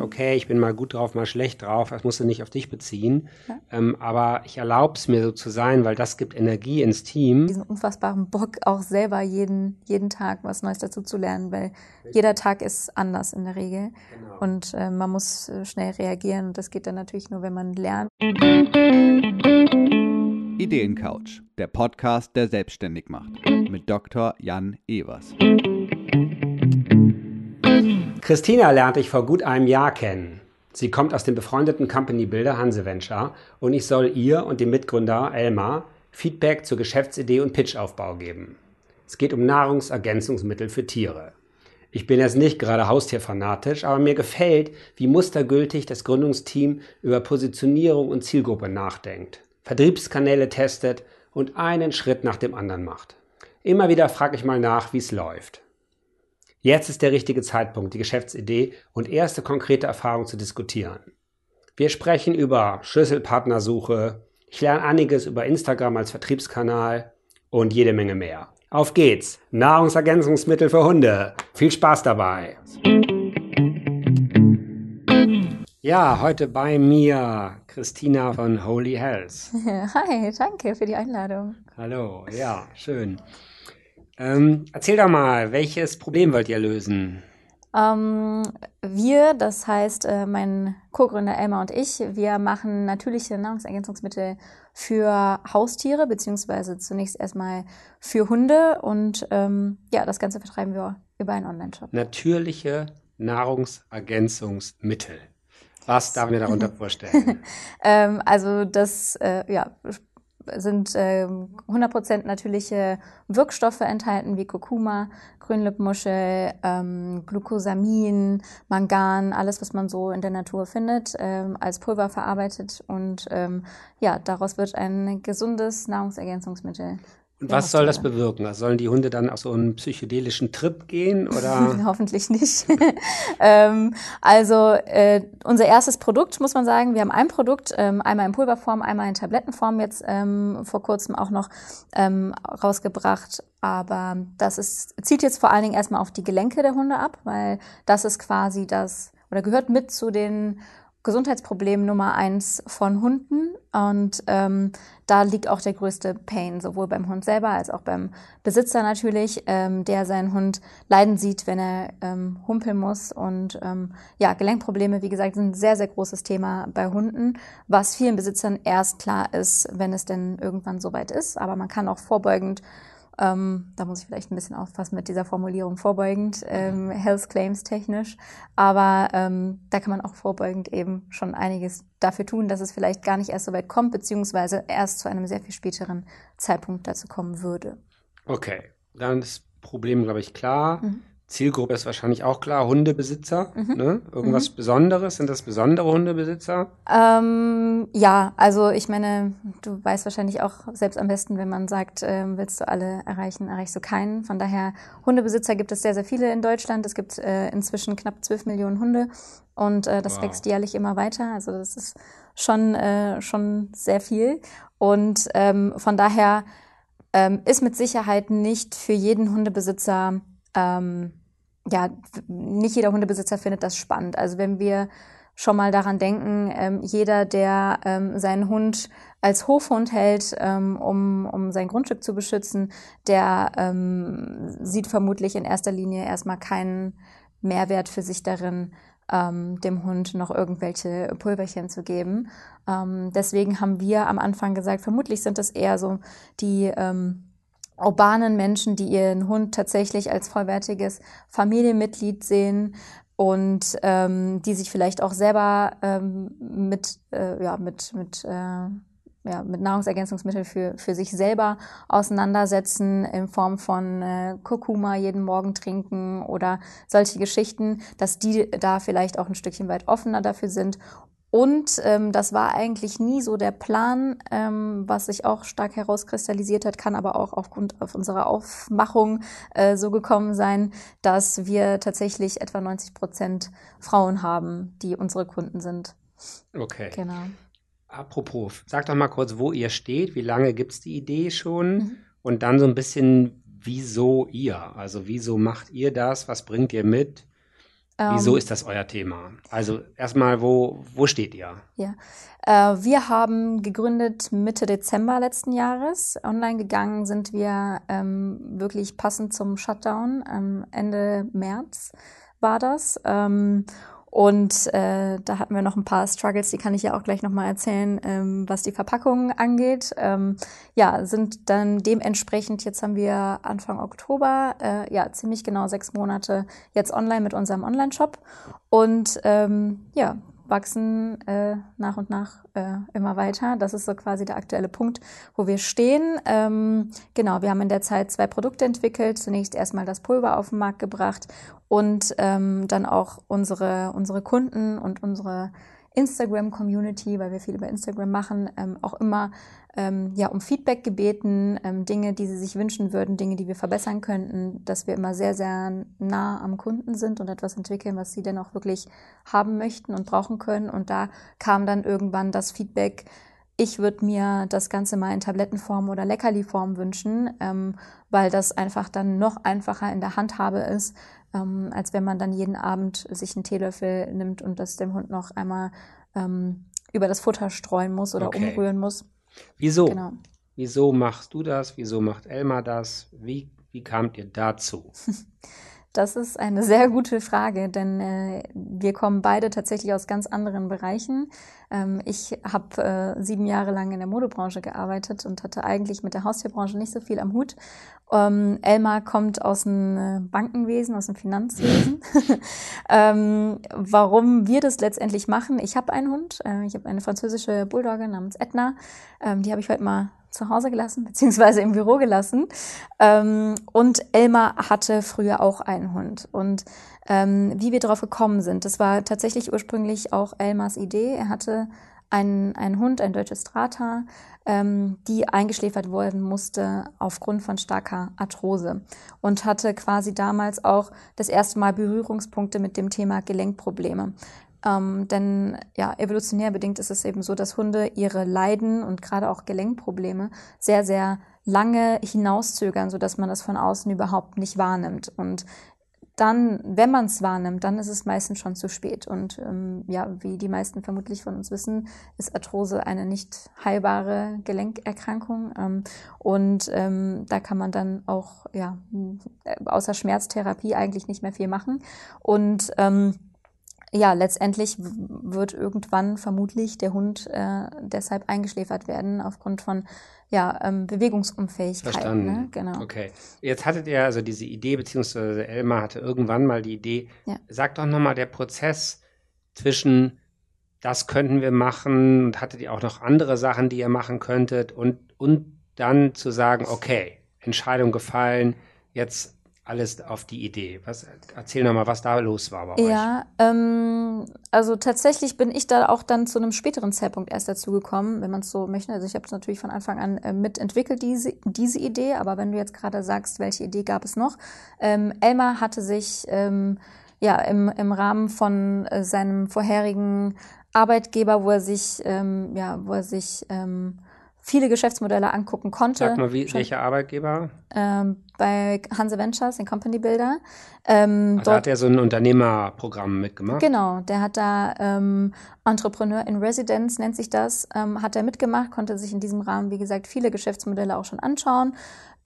Okay, ich bin mal gut drauf, mal schlecht drauf. Das musst du nicht auf dich beziehen. Ja. Ähm, aber ich erlaube es mir so zu sein, weil das gibt Energie ins Team. Diesen unfassbaren Bock, auch selber jeden, jeden Tag was Neues dazu zu lernen, weil jeder Tag ist anders in der Regel. Genau. Und äh, man muss äh, schnell reagieren. Und das geht dann natürlich nur, wenn man lernt. Ideencouch, der Podcast, der selbstständig macht. Mit Dr. Jan Evers. Christina lernte ich vor gut einem Jahr kennen. Sie kommt aus dem befreundeten Company Builder Hanse Venture und ich soll ihr und dem Mitgründer Elmar Feedback zur Geschäftsidee und Pitchaufbau geben. Es geht um Nahrungsergänzungsmittel für Tiere. Ich bin jetzt nicht gerade haustierfanatisch, aber mir gefällt, wie mustergültig das Gründungsteam über Positionierung und Zielgruppe nachdenkt, Vertriebskanäle testet und einen Schritt nach dem anderen macht. Immer wieder frage ich mal nach, wie es läuft. Jetzt ist der richtige Zeitpunkt, die Geschäftsidee und erste konkrete Erfahrungen zu diskutieren. Wir sprechen über Schlüsselpartnersuche, ich lerne einiges über Instagram als Vertriebskanal und jede Menge mehr. Auf geht's! Nahrungsergänzungsmittel für Hunde. Viel Spaß dabei! Ja, heute bei mir Christina von Holy Health. Hi, danke für die Einladung. Hallo, ja, schön. Ähm, erzähl doch mal, welches Problem wollt ihr lösen? Ähm, wir, das heißt äh, mein Co-Gründer Elmar und ich, wir machen natürliche Nahrungsergänzungsmittel für Haustiere, beziehungsweise zunächst erstmal für Hunde und ähm, ja, das Ganze vertreiben wir über einen Online-Shop. Natürliche Nahrungsergänzungsmittel. Was darf mir darunter vorstellen? ähm, also das äh, ja, sind äh, 100% natürliche Wirkstoffe enthalten, wie Kurkuma, Grünlippmuschel, ähm, Glucosamin, Mangan, alles, was man so in der Natur findet, ähm, als Pulver verarbeitet. Und ähm, ja, daraus wird ein gesundes Nahrungsergänzungsmittel und was soll das bewirken? Also sollen die Hunde dann auf so einen psychedelischen Trip gehen oder? Hoffentlich nicht. ähm, also äh, unser erstes Produkt muss man sagen, wir haben ein Produkt, ähm, einmal in Pulverform, einmal in Tablettenform jetzt ähm, vor kurzem auch noch ähm, rausgebracht. Aber das ist, zieht jetzt vor allen Dingen erstmal auf die Gelenke der Hunde ab, weil das ist quasi das oder gehört mit zu den Gesundheitsproblem Nummer eins von Hunden. Und ähm, da liegt auch der größte Pain, sowohl beim Hund selber als auch beim Besitzer natürlich, ähm, der seinen Hund leiden sieht, wenn er ähm, humpeln muss. Und ähm, ja, Gelenkprobleme, wie gesagt, sind ein sehr, sehr großes Thema bei Hunden, was vielen Besitzern erst klar ist, wenn es denn irgendwann soweit ist. Aber man kann auch vorbeugend ähm, da muss ich vielleicht ein bisschen aufpassen mit dieser Formulierung vorbeugend, ähm, Health Claims technisch. Aber ähm, da kann man auch vorbeugend eben schon einiges dafür tun, dass es vielleicht gar nicht erst so weit kommt, beziehungsweise erst zu einem sehr viel späteren Zeitpunkt dazu kommen würde. Okay, dann ist das Problem, glaube ich, klar. Mhm. Zielgruppe ist wahrscheinlich auch klar, Hundebesitzer. Mhm. Ne? Irgendwas mhm. Besonderes? Sind das besondere Hundebesitzer? Ähm, ja, also ich meine, du weißt wahrscheinlich auch selbst am besten, wenn man sagt, äh, willst du alle erreichen, erreichst du keinen. Von daher, Hundebesitzer gibt es sehr, sehr viele in Deutschland. Es gibt äh, inzwischen knapp 12 Millionen Hunde und äh, das wow. wächst jährlich immer weiter. Also das ist schon, äh, schon sehr viel. Und ähm, von daher ähm, ist mit Sicherheit nicht für jeden Hundebesitzer ähm, ja, nicht jeder Hundebesitzer findet das spannend. Also wenn wir schon mal daran denken, ähm, jeder, der ähm, seinen Hund als Hofhund hält, ähm, um, um sein Grundstück zu beschützen, der ähm, sieht vermutlich in erster Linie erstmal keinen Mehrwert für sich darin, ähm, dem Hund noch irgendwelche Pulverchen zu geben. Ähm, deswegen haben wir am Anfang gesagt, vermutlich sind das eher so die ähm, urbanen Menschen, die ihren Hund tatsächlich als vollwertiges Familienmitglied sehen und ähm, die sich vielleicht auch selber ähm, mit, äh, ja, mit, mit, äh, ja, mit Nahrungsergänzungsmitteln für, für sich selber auseinandersetzen in Form von äh, Kurkuma jeden Morgen trinken oder solche Geschichten, dass die da vielleicht auch ein Stückchen weit offener dafür sind und ähm, das war eigentlich nie so der Plan, ähm, was sich auch stark herauskristallisiert hat, kann aber auch aufgrund auf unserer Aufmachung äh, so gekommen sein, dass wir tatsächlich etwa 90 Prozent Frauen haben, die unsere Kunden sind. Okay. Genau. Apropos, sag doch mal kurz, wo ihr steht, wie lange gibt es die Idee schon mhm. und dann so ein bisschen, wieso ihr? Also wieso macht ihr das? Was bringt ihr mit? Wieso ist das euer Thema? Also erstmal, wo, wo steht ihr? Ja, äh, wir haben gegründet Mitte Dezember letzten Jahres. Online gegangen sind wir ähm, wirklich passend zum Shutdown. Ähm, Ende März war das. Ähm, und äh, da hatten wir noch ein paar Struggles, die kann ich ja auch gleich nochmal erzählen, ähm, was die Verpackung angeht. Ähm, ja, sind dann dementsprechend, jetzt haben wir Anfang Oktober, äh, ja, ziemlich genau sechs Monate jetzt online mit unserem Online-Shop. Und ähm, ja, wachsen äh, nach und nach äh, immer weiter. Das ist so quasi der aktuelle Punkt, wo wir stehen. Ähm, genau, wir haben in der Zeit zwei Produkte entwickelt. Zunächst erstmal das Pulver auf den Markt gebracht und ähm, dann auch unsere, unsere Kunden und unsere Instagram-Community, weil wir viel über Instagram machen, ähm, auch immer ähm, ja, um Feedback gebeten, ähm, Dinge, die sie sich wünschen würden, Dinge, die wir verbessern könnten, dass wir immer sehr, sehr nah am Kunden sind und etwas entwickeln, was sie denn auch wirklich haben möchten und brauchen können. Und da kam dann irgendwann das Feedback, ich würde mir das Ganze mal in Tablettenform oder Leckerliform wünschen, ähm, weil das einfach dann noch einfacher in der Handhabe ist, ähm, als wenn man dann jeden Abend sich einen Teelöffel nimmt und das dem Hund noch einmal ähm, über das Futter streuen muss oder okay. umrühren muss. Wieso? Genau. Wieso machst du das? Wieso macht Elmar das? Wie, wie kamt ihr dazu? Das ist eine sehr gute Frage, denn äh, wir kommen beide tatsächlich aus ganz anderen Bereichen. Ähm, ich habe äh, sieben Jahre lang in der Modebranche gearbeitet und hatte eigentlich mit der Haustierbranche nicht so viel am Hut. Ähm, Elmar kommt aus dem äh, Bankenwesen, aus dem Finanzwesen. ähm, warum wir das letztendlich machen, ich habe einen Hund, äh, ich habe eine französische Bulldogge namens Edna, ähm, die habe ich heute mal zu Hause gelassen, beziehungsweise im Büro gelassen. Ähm, und Elmar hatte früher auch einen Hund. Und ähm, wie wir darauf gekommen sind, das war tatsächlich ursprünglich auch Elmars Idee. Er hatte einen, einen Hund, ein deutsches Strata, ähm, die eingeschläfert werden musste aufgrund von starker Arthrose und hatte quasi damals auch das erste Mal Berührungspunkte mit dem Thema Gelenkprobleme. Ähm, denn ja, evolutionär bedingt ist es eben so, dass Hunde ihre Leiden und gerade auch Gelenkprobleme sehr, sehr lange hinauszögern, sodass man das von außen überhaupt nicht wahrnimmt. Und dann, wenn man es wahrnimmt, dann ist es meistens schon zu spät. Und ähm, ja, wie die meisten vermutlich von uns wissen, ist Arthrose eine nicht heilbare Gelenkerkrankung. Ähm, und ähm, da kann man dann auch ja außer Schmerztherapie eigentlich nicht mehr viel machen. Und ähm, ja, letztendlich wird irgendwann vermutlich der Hund äh, deshalb eingeschläfert werden aufgrund von ja, ähm, Bewegungsunfähigkeit. Verstanden. Ne? Genau. Okay. Jetzt hattet ihr also diese Idee, beziehungsweise Elmar hatte irgendwann mal die Idee. Ja. Sag doch nochmal der Prozess zwischen das könnten wir machen und hattet ihr auch noch andere Sachen, die ihr machen könntet und, und dann zu sagen, okay, Entscheidung gefallen, jetzt alles auf die Idee. Was, erzähl nochmal, was da los war bei euch. Ja, ähm, also tatsächlich bin ich da auch dann zu einem späteren Zeitpunkt erst dazu gekommen, wenn man es so möchte. Also ich habe es natürlich von Anfang an äh, mitentwickelt, diese, diese Idee, aber wenn du jetzt gerade sagst, welche Idee gab es noch? Ähm, Elmar hatte sich ähm, ja im, im Rahmen von äh, seinem vorherigen Arbeitgeber, wo er sich, ähm, ja, wo er sich ähm, viele Geschäftsmodelle angucken konnte. Sag mal, wie, welcher Arbeitgeber? Ähm, bei Hanse Ventures, den Company Builder. Ähm, Ach, da hat er so ein Unternehmerprogramm mitgemacht. Genau, der hat da ähm, Entrepreneur in Residence, nennt sich das, ähm, hat er mitgemacht, konnte sich in diesem Rahmen, wie gesagt, viele Geschäftsmodelle auch schon anschauen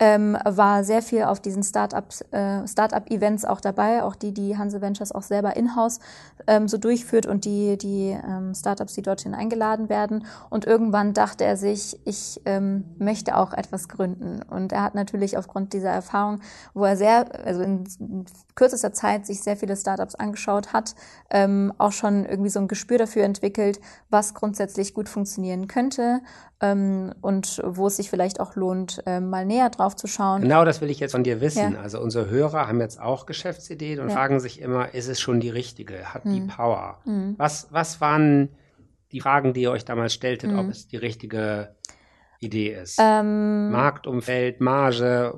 ähm, war sehr viel auf diesen äh, Startup-Events auch dabei, auch die, die Hanse Ventures auch selber in-house ähm, so durchführt und die, die ähm, Startups, die dorthin eingeladen werden. Und irgendwann dachte er sich, ich ähm, möchte auch etwas gründen. Und er hat natürlich aufgrund dieser Erfahrung, wo er sehr, also in kürzester Zeit sich sehr viele Startups angeschaut hat, ähm, auch schon irgendwie so ein Gespür dafür entwickelt, was grundsätzlich gut funktionieren könnte ähm, und wo es sich vielleicht auch lohnt, äh, mal näher drauf zu schauen. Genau das will ich jetzt von dir wissen. Ja. Also unsere Hörer haben jetzt auch Geschäftsideen und ja. fragen sich immer, ist es schon die richtige? Hat mhm. die Power? Mhm. Was, was waren die Fragen, die ihr euch damals stelltet, mhm. ob es die richtige Idee ist? Ähm, Marktumfeld, Marge,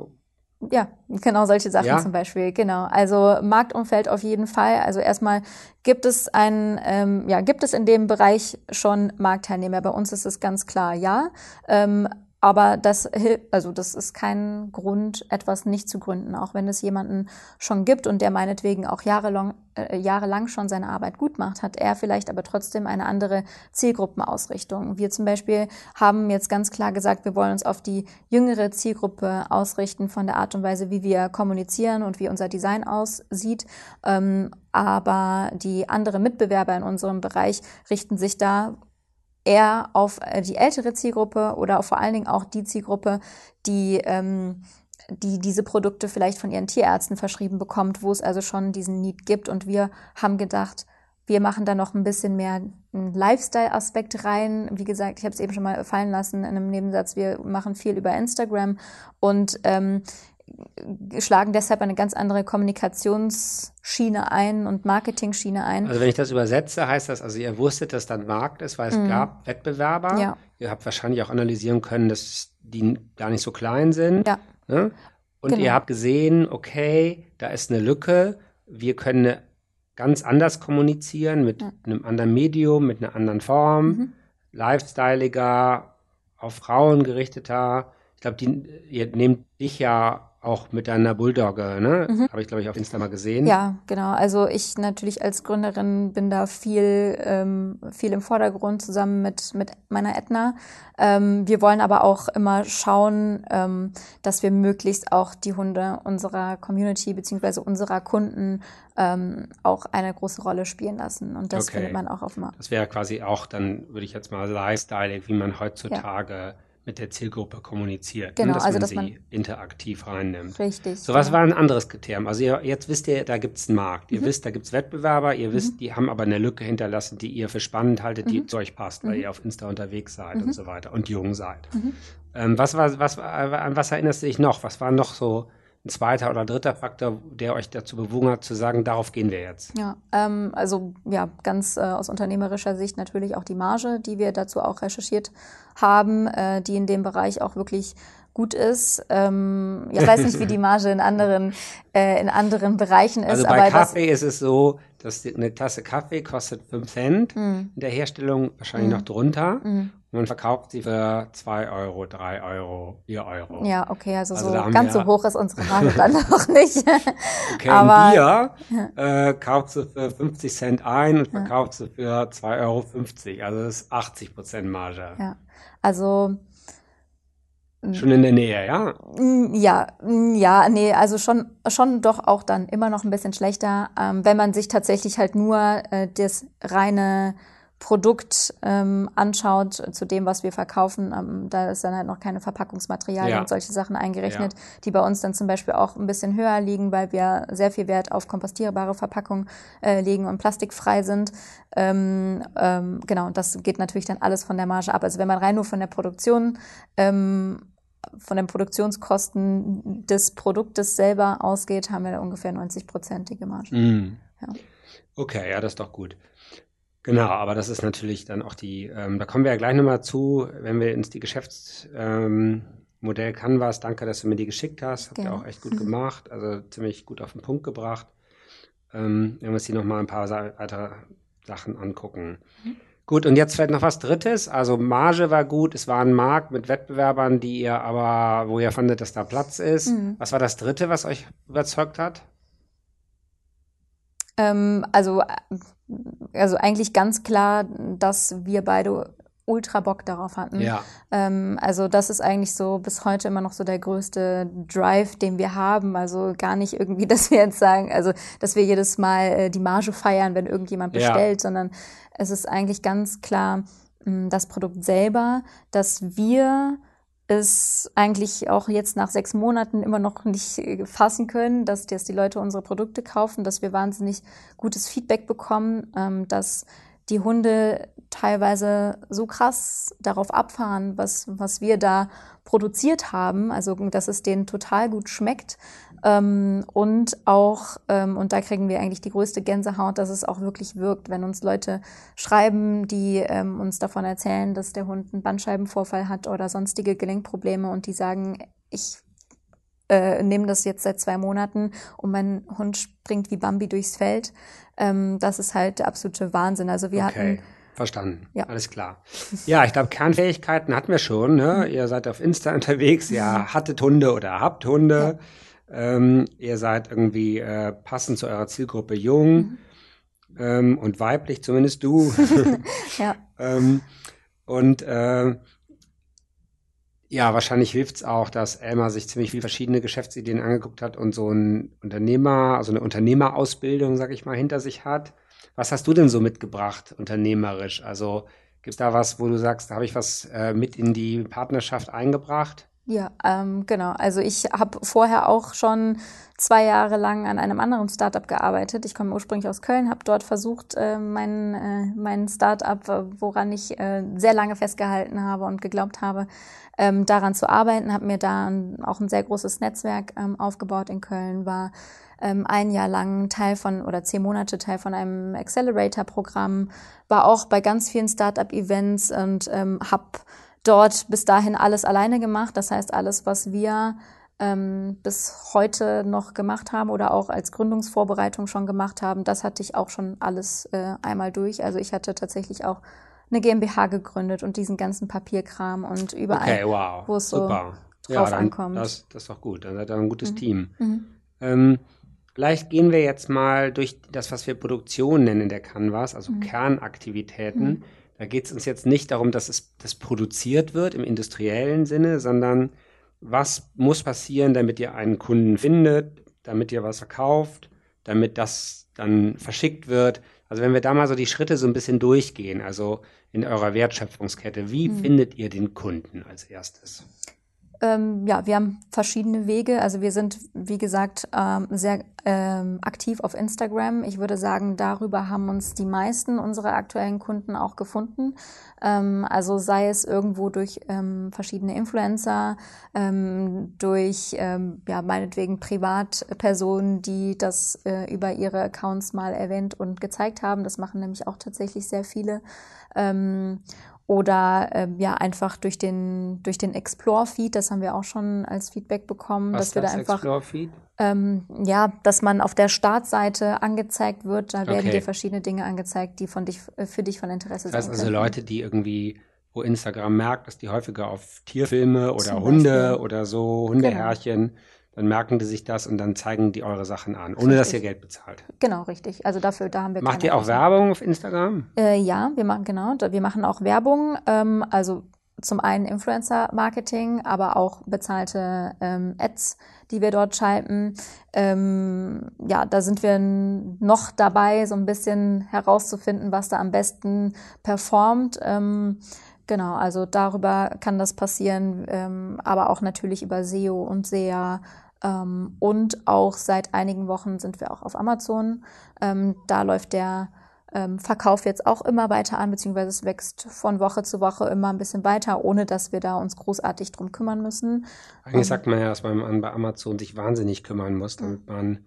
ja, genau solche Sachen ja? zum Beispiel, genau. Also Marktumfeld auf jeden Fall. Also erstmal gibt es ein, ähm, ja, gibt es in dem Bereich schon Marktteilnehmer. Bei uns ist es ganz klar, ja. Ähm, aber das also das ist kein Grund, etwas nicht zu gründen, auch wenn es jemanden schon gibt und der meinetwegen auch jahrelang, äh, jahrelang schon seine Arbeit gut macht, hat er vielleicht aber trotzdem eine andere Zielgruppenausrichtung. Wir zum Beispiel haben jetzt ganz klar gesagt, wir wollen uns auf die jüngere Zielgruppe ausrichten von der Art und Weise, wie wir kommunizieren und wie unser Design aussieht. Ähm, aber die anderen Mitbewerber in unserem Bereich richten sich da eher auf äh, die ältere Zielgruppe oder vor allen Dingen auch die Zielgruppe, die, ähm, die diese Produkte vielleicht von ihren Tierärzten verschrieben bekommt, wo es also schon diesen Need gibt. Und wir haben gedacht, wir machen da noch ein bisschen mehr einen Lifestyle-Aspekt rein. Wie gesagt, ich habe es eben schon mal fallen lassen in einem Nebensatz. Wir machen viel über Instagram und ähm, schlagen deshalb eine ganz andere Kommunikationsschiene ein und Marketing-Schiene ein. Also wenn ich das übersetze, heißt das, also ihr wusstet, dass dann Markt ist, weil es mm. gab Wettbewerber. Ja. Ihr habt wahrscheinlich auch analysieren können, dass die gar nicht so klein sind. Ja. Ne? Und genau. ihr habt gesehen, okay, da ist eine Lücke. Wir können ganz anders kommunizieren mit ja. einem anderen Medium, mit einer anderen Form, mhm. lifestyleiger, auf Frauen gerichteter. Ich glaube, ihr nehmt dich ja auch mit deiner Bulldogge, ne? Mhm. Habe ich, glaube ich, auf Insta mal gesehen. Ja, genau. Also ich natürlich als Gründerin bin da viel, ähm, viel im Vordergrund zusammen mit, mit meiner Edna. Ähm, wir wollen aber auch immer schauen, ähm, dass wir möglichst auch die Hunde unserer Community beziehungsweise unserer Kunden ähm, auch eine große Rolle spielen lassen. Und das okay. findet man auch auf dem Das wäre quasi auch dann, würde ich jetzt mal Lifestyle, wie man heutzutage ja mit der Zielgruppe kommuniziert, ne? genau, ne? dass also, man dass sie man interaktiv reinnimmt. Richtig. So was ja. war ein anderes Kriterium. Also ihr, jetzt wisst ihr, da gibt es einen Markt. Ihr mhm. wisst, da gibt es Wettbewerber. Ihr mhm. wisst, die haben aber eine Lücke hinterlassen, die ihr für spannend haltet, die mhm. zu euch passt, weil mhm. ihr auf Insta unterwegs seid und mhm. so weiter und jung seid. Mhm. Ähm, was war, was, an was erinnerst du dich noch? Was war noch so ein zweiter oder dritter Faktor, der euch dazu bewogen hat, zu sagen, darauf gehen wir jetzt? Ja, ähm, also ja, ganz äh, aus unternehmerischer Sicht natürlich auch die Marge, die wir dazu auch recherchiert haben, äh, die in dem Bereich auch wirklich gut ist. Ähm, ich weiß nicht, wie die Marge in anderen, äh, in anderen Bereichen ist. Also bei Kaffee ist es so, dass eine Tasse Kaffee kostet 5 Cent, mm. in der Herstellung wahrscheinlich mm. noch drunter. Mm. Man verkauft sie für 2 Euro, 3 Euro, 4 Euro. Ja, okay, also, also so ganz so hoch ist unsere Marge dann noch nicht. Okay, Aber, ein Bier ja. äh, kauft sie für 50 Cent ein und verkauft sie für 2,50 Euro. Also das ist 80 Prozent Marge. Ja, also Schon in der Nähe, ja? Ja, ja, nee, also schon, schon doch auch dann immer noch ein bisschen schlechter, ähm, wenn man sich tatsächlich halt nur äh, das reine Produkt ähm, anschaut zu dem, was wir verkaufen, ähm, da ist dann halt noch keine Verpackungsmaterialien ja. und solche Sachen eingerechnet, ja. die bei uns dann zum Beispiel auch ein bisschen höher liegen, weil wir sehr viel Wert auf kompostierbare Verpackung äh, legen und plastikfrei sind. Ähm, ähm, genau, das geht natürlich dann alles von der Marge ab. Also wenn man rein nur von der Produktion ähm, von den Produktionskosten des Produktes selber ausgeht, haben wir da ungefähr 90-prozentige Marge. Mm. Ja. Okay, ja, das ist doch gut. Genau, aber das ist natürlich dann auch die, ähm, da kommen wir ja gleich nochmal zu, wenn wir ins die Geschäftsmodell ähm, Canvas, danke, dass du mir die geschickt hast, habt ihr auch echt gut gemacht, also ziemlich gut auf den Punkt gebracht. Ähm, wenn wir uns hier nochmal ein paar weitere Sachen angucken. Mhm. Gut, und jetzt vielleicht noch was Drittes. Also Marge war gut, es war ein Markt mit Wettbewerbern, die ihr aber, wo ihr fandet, dass da Platz ist. Mhm. Was war das Dritte, was euch überzeugt hat? Ähm, also, also eigentlich ganz klar, dass wir beide ultra Bock darauf hatten. Ja. Ähm, also das ist eigentlich so bis heute immer noch so der größte Drive, den wir haben. Also gar nicht irgendwie, dass wir jetzt sagen, also dass wir jedes Mal äh, die Marge feiern, wenn irgendjemand bestellt, ja. sondern es ist eigentlich ganz klar mh, das Produkt selber, dass wir es eigentlich auch jetzt nach sechs Monaten immer noch nicht äh, fassen können, dass, dass die Leute unsere Produkte kaufen, dass wir wahnsinnig gutes Feedback bekommen, ähm, dass die Hunde teilweise so krass darauf abfahren, was, was wir da produziert haben, also dass es denen total gut schmeckt. Ähm, und auch, ähm, und da kriegen wir eigentlich die größte Gänsehaut, dass es auch wirklich wirkt, wenn uns Leute schreiben, die ähm, uns davon erzählen, dass der Hund einen Bandscheibenvorfall hat oder sonstige Gelenkprobleme und die sagen, ich äh, nehme das jetzt seit zwei Monaten und mein Hund springt wie Bambi durchs Feld. Ähm, das ist halt der absolute Wahnsinn. Also wir okay. hatten Verstanden. Ja. Alles klar. Ja, ich glaube, Kernfähigkeiten hatten wir schon. Ne? Ihr seid auf Insta unterwegs, ihr hattet Hunde oder habt Hunde. Ähm, ihr seid irgendwie äh, passend zu eurer Zielgruppe jung ähm, und weiblich, zumindest du. Ja. ähm, und äh, ja, wahrscheinlich hilft es auch, dass Elmar sich ziemlich viele verschiedene Geschäftsideen angeguckt hat und so ein Unternehmer, also eine Unternehmerausbildung, sag ich mal, hinter sich hat. Was hast du denn so mitgebracht, unternehmerisch? Also gibt es da was, wo du sagst, da habe ich was äh, mit in die Partnerschaft eingebracht? Ja, ähm, genau. Also ich habe vorher auch schon zwei Jahre lang an einem anderen Startup gearbeitet. Ich komme ursprünglich aus Köln, habe dort versucht, äh, mein, äh, mein Startup, äh, woran ich äh, sehr lange festgehalten habe und geglaubt habe, ähm, daran zu arbeiten, habe mir da auch ein sehr großes Netzwerk ähm, aufgebaut in Köln, war ähm, ein Jahr lang Teil von oder zehn Monate Teil von einem Accelerator-Programm, war auch bei ganz vielen Startup-Events und ähm, habe dort bis dahin alles alleine gemacht. Das heißt, alles, was wir ähm, bis heute noch gemacht haben oder auch als Gründungsvorbereitung schon gemacht haben, das hatte ich auch schon alles äh, einmal durch. Also ich hatte tatsächlich auch eine GmbH gegründet und diesen ganzen Papierkram und überall, Okay, wow. wo es so Super. drauf dann, ankommt. Das, das ist doch gut. Dann seid ihr ein gutes Team. Mhm. Ähm, vielleicht gehen wir jetzt mal durch das, was wir Produktion nennen in der Canvas, also Mhm. Kernaktivitäten. Da geht es uns jetzt nicht darum, dass es das produziert wird im industriellen Sinne, sondern was muss passieren, damit ihr einen Kunden findet, damit ihr was verkauft, damit das dann verschickt wird. Also wenn wir da mal so die Schritte so ein bisschen durchgehen, also in eurer Wertschöpfungskette, wie Mhm. findet ihr den Kunden als erstes? Ähm, ja, wir haben verschiedene Wege. Also wir sind, wie gesagt, ähm, sehr ähm, aktiv auf Instagram. Ich würde sagen, darüber haben uns die meisten unserer aktuellen Kunden auch gefunden. Ähm, also sei es irgendwo durch ähm, verschiedene Influencer, ähm, durch ja meinetwegen Privatpersonen, die das äh, über ihre Accounts mal erwähnt und gezeigt haben. Das machen nämlich auch tatsächlich sehr viele. Oder ähm, ja einfach durch den durch den Explore-Feed, das haben wir auch schon als Feedback bekommen, Was dass wir da einfach Explore-Feed? ähm, ja, dass man auf der Startseite angezeigt wird, da werden Okay. dir verschiedene Dinge angezeigt, die von dich äh, für dich von Interesse Das heißt sein also könnten. Leute, die irgendwie, wo Instagram merkt, dass die häufiger auf Tierfilme oder Zum Hunde Beispiel. Genau. oder so, Hundeherrchen, dann merken die sich das und dann zeigen die eure Sachen an, ohne dass ihr Richtig. Geld bezahlt. Genau, richtig. Also dafür, da haben wir Macht ihr auch Kosten. Werbung auf Instagram? Äh, ja, wir machen genau, wir machen auch Werbung, ähm, also zum einen Influencer-Marketing, aber auch bezahlte ähm, Ads, die wir dort schalten. Ähm, ja, da sind wir noch dabei, so ein bisschen herauszufinden, was da am besten performt. Ähm, genau, also darüber kann das passieren, ähm, aber auch natürlich über SEO und SEA. Ähm, und auch seit einigen Wochen sind wir auch auf Amazon. Ähm, da läuft der ähm, Verkauf jetzt auch immer weiter an, beziehungsweise es wächst von Woche zu Woche immer ein bisschen weiter, ohne dass wir da uns großartig drum kümmern müssen. Eigentlich Ähm. sagt man ja, dass man bei Amazon sich wahnsinnig kümmern muss, damit man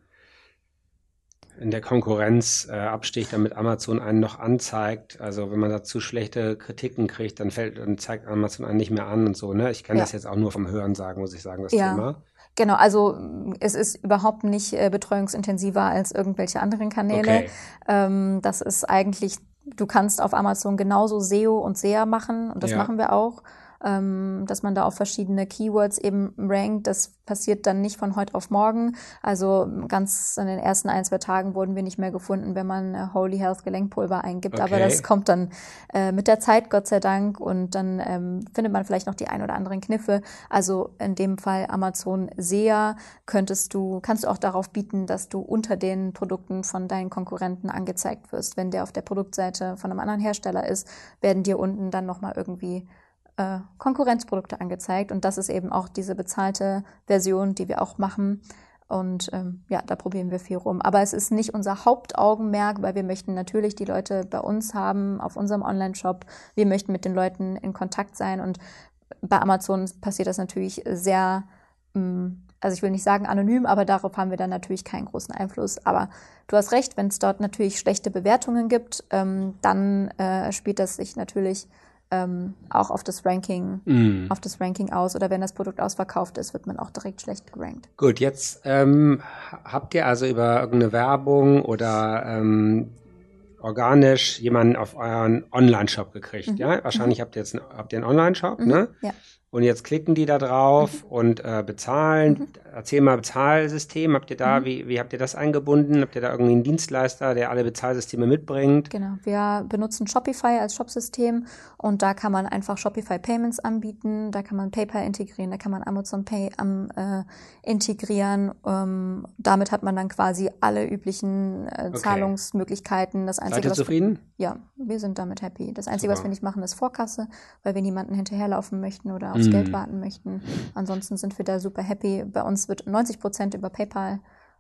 in der Konkurrenz äh, absticht, damit Amazon einen noch anzeigt. Also wenn man dazu schlechte Kritiken kriegt, dann fällt, dann zeigt Amazon einen nicht mehr an und so. Ne? Ich kann Ja. das jetzt auch nur vom Hören sagen, muss ich sagen, das Ja. Thema. Genau, also es ist überhaupt nicht äh, betreuungsintensiver als irgendwelche anderen Kanäle. Okay. Ähm, das ist eigentlich, du kannst auf Amazon genauso SEO und SEA machen und das Ja. machen wir auch. Ähm, dass man da auf verschiedene Keywords eben rankt. Das passiert dann nicht von heute auf morgen. Also ganz in den ersten ein, zwei Tagen wurden wir nicht mehr gefunden, wenn man äh, Holy Health Gelenkpulver eingibt. Aber Okay. das kommt dann äh, mit der Zeit, Gott sei Dank. Und dann ähm, findet man vielleicht noch die ein oder anderen Kniffe. Also in dem Fall Amazon SEA könntest du, kannst du auch darauf bieten, dass du unter den Produkten von deinen Konkurrenten angezeigt wirst. Wenn der auf der Produktseite von einem anderen Hersteller ist, werden dir unten dann nochmal irgendwie äh, Konkurrenzprodukte angezeigt. Und das ist eben auch diese bezahlte Version, die wir auch machen. Und ähm, ja, da probieren wir viel rum. Aber es ist nicht unser Hauptaugenmerk, weil wir möchten natürlich die Leute bei uns haben, auf unserem Online-Shop. Wir möchten mit den Leuten in Kontakt sein. Und bei Amazon passiert das natürlich sehr, ähm, also ich will nicht sagen anonym, aber darauf haben wir dann natürlich keinen großen Einfluss. Aber du hast recht, wenn es dort natürlich schlechte Bewertungen gibt, ähm, dann äh, spielt das sich natürlich ähm, auch auf das Ranking, Mm. auf das Ranking aus. Oder wenn das Produkt ausverkauft ist, wird man auch direkt schlecht gerankt. Gut, jetzt ähm, ha- habt ihr also über irgendeine Werbung oder ähm, organisch jemanden auf euren Online-Shop gekriegt, Mhm. ja? Wahrscheinlich habt ihr jetzt einen, habt ihr einen Online-Shop, Mhm. ne? Ja. Und jetzt klicken die da drauf Mhm. und äh, bezahlen. Erzähl mal Bezahlsystem. Habt ihr da, Mhm. wie, wie habt ihr das eingebunden? Habt ihr da irgendwie einen Dienstleister, der alle Bezahlsysteme mitbringt? Genau, wir benutzen Shopify als Shopsystem und da kann man einfach Shopify Payments anbieten, da kann man PayPal integrieren, da kann man Amazon Pay am, äh, integrieren. Ähm, damit hat man dann quasi alle üblichen äh, Okay. Zahlungsmöglichkeiten. Das Einzige, Seid ihr was zufrieden? ja, wir sind damit happy. Das Einzige, was Super. wir nicht machen, ist Vorkasse, weil wir niemanden hinterherlaufen möchten oder aufs Mm. Geld warten möchten. Ansonsten sind wir da super happy. Bei uns wird 90 Prozent über PayPal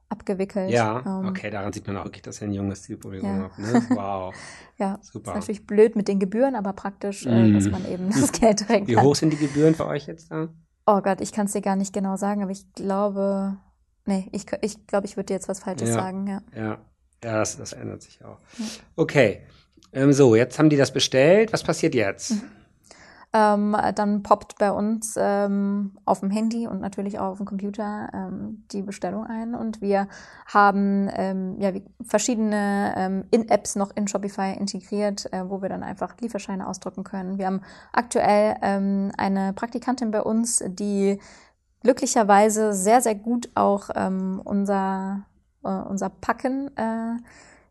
abgewickelt. Ja, Ähm, okay, daran sieht man auch wirklich, dass ihr ein junges Zielpublikum Ja. habt. Ne? Wow, Ja, super. ist natürlich blöd mit den Gebühren, aber praktisch, äh, Mm. dass man eben das Geld direkt Wie hoch sind die Gebühren für euch jetzt da? Oh Gott, ich kann es dir gar nicht genau sagen, aber ich glaube, nee, ich, ich glaube, ich würde dir jetzt was Falsches Ja. sagen, ja. Ja, ja das, das ändert sich auch. Ja. Okay, ähm, so, jetzt haben die das bestellt. Was passiert jetzt? Mhm. Ähm, dann poppt bei uns ähm, auf dem Handy und natürlich auch auf dem Computer ähm, die Bestellung ein und wir haben ähm, ja, verschiedene ähm, In-Apps noch in Shopify integriert, äh, wo wir dann einfach Lieferscheine ausdrucken können. Wir haben aktuell ähm, eine Praktikantin bei uns, die glücklicherweise sehr, sehr gut auch unser, äh, unser Packen äh,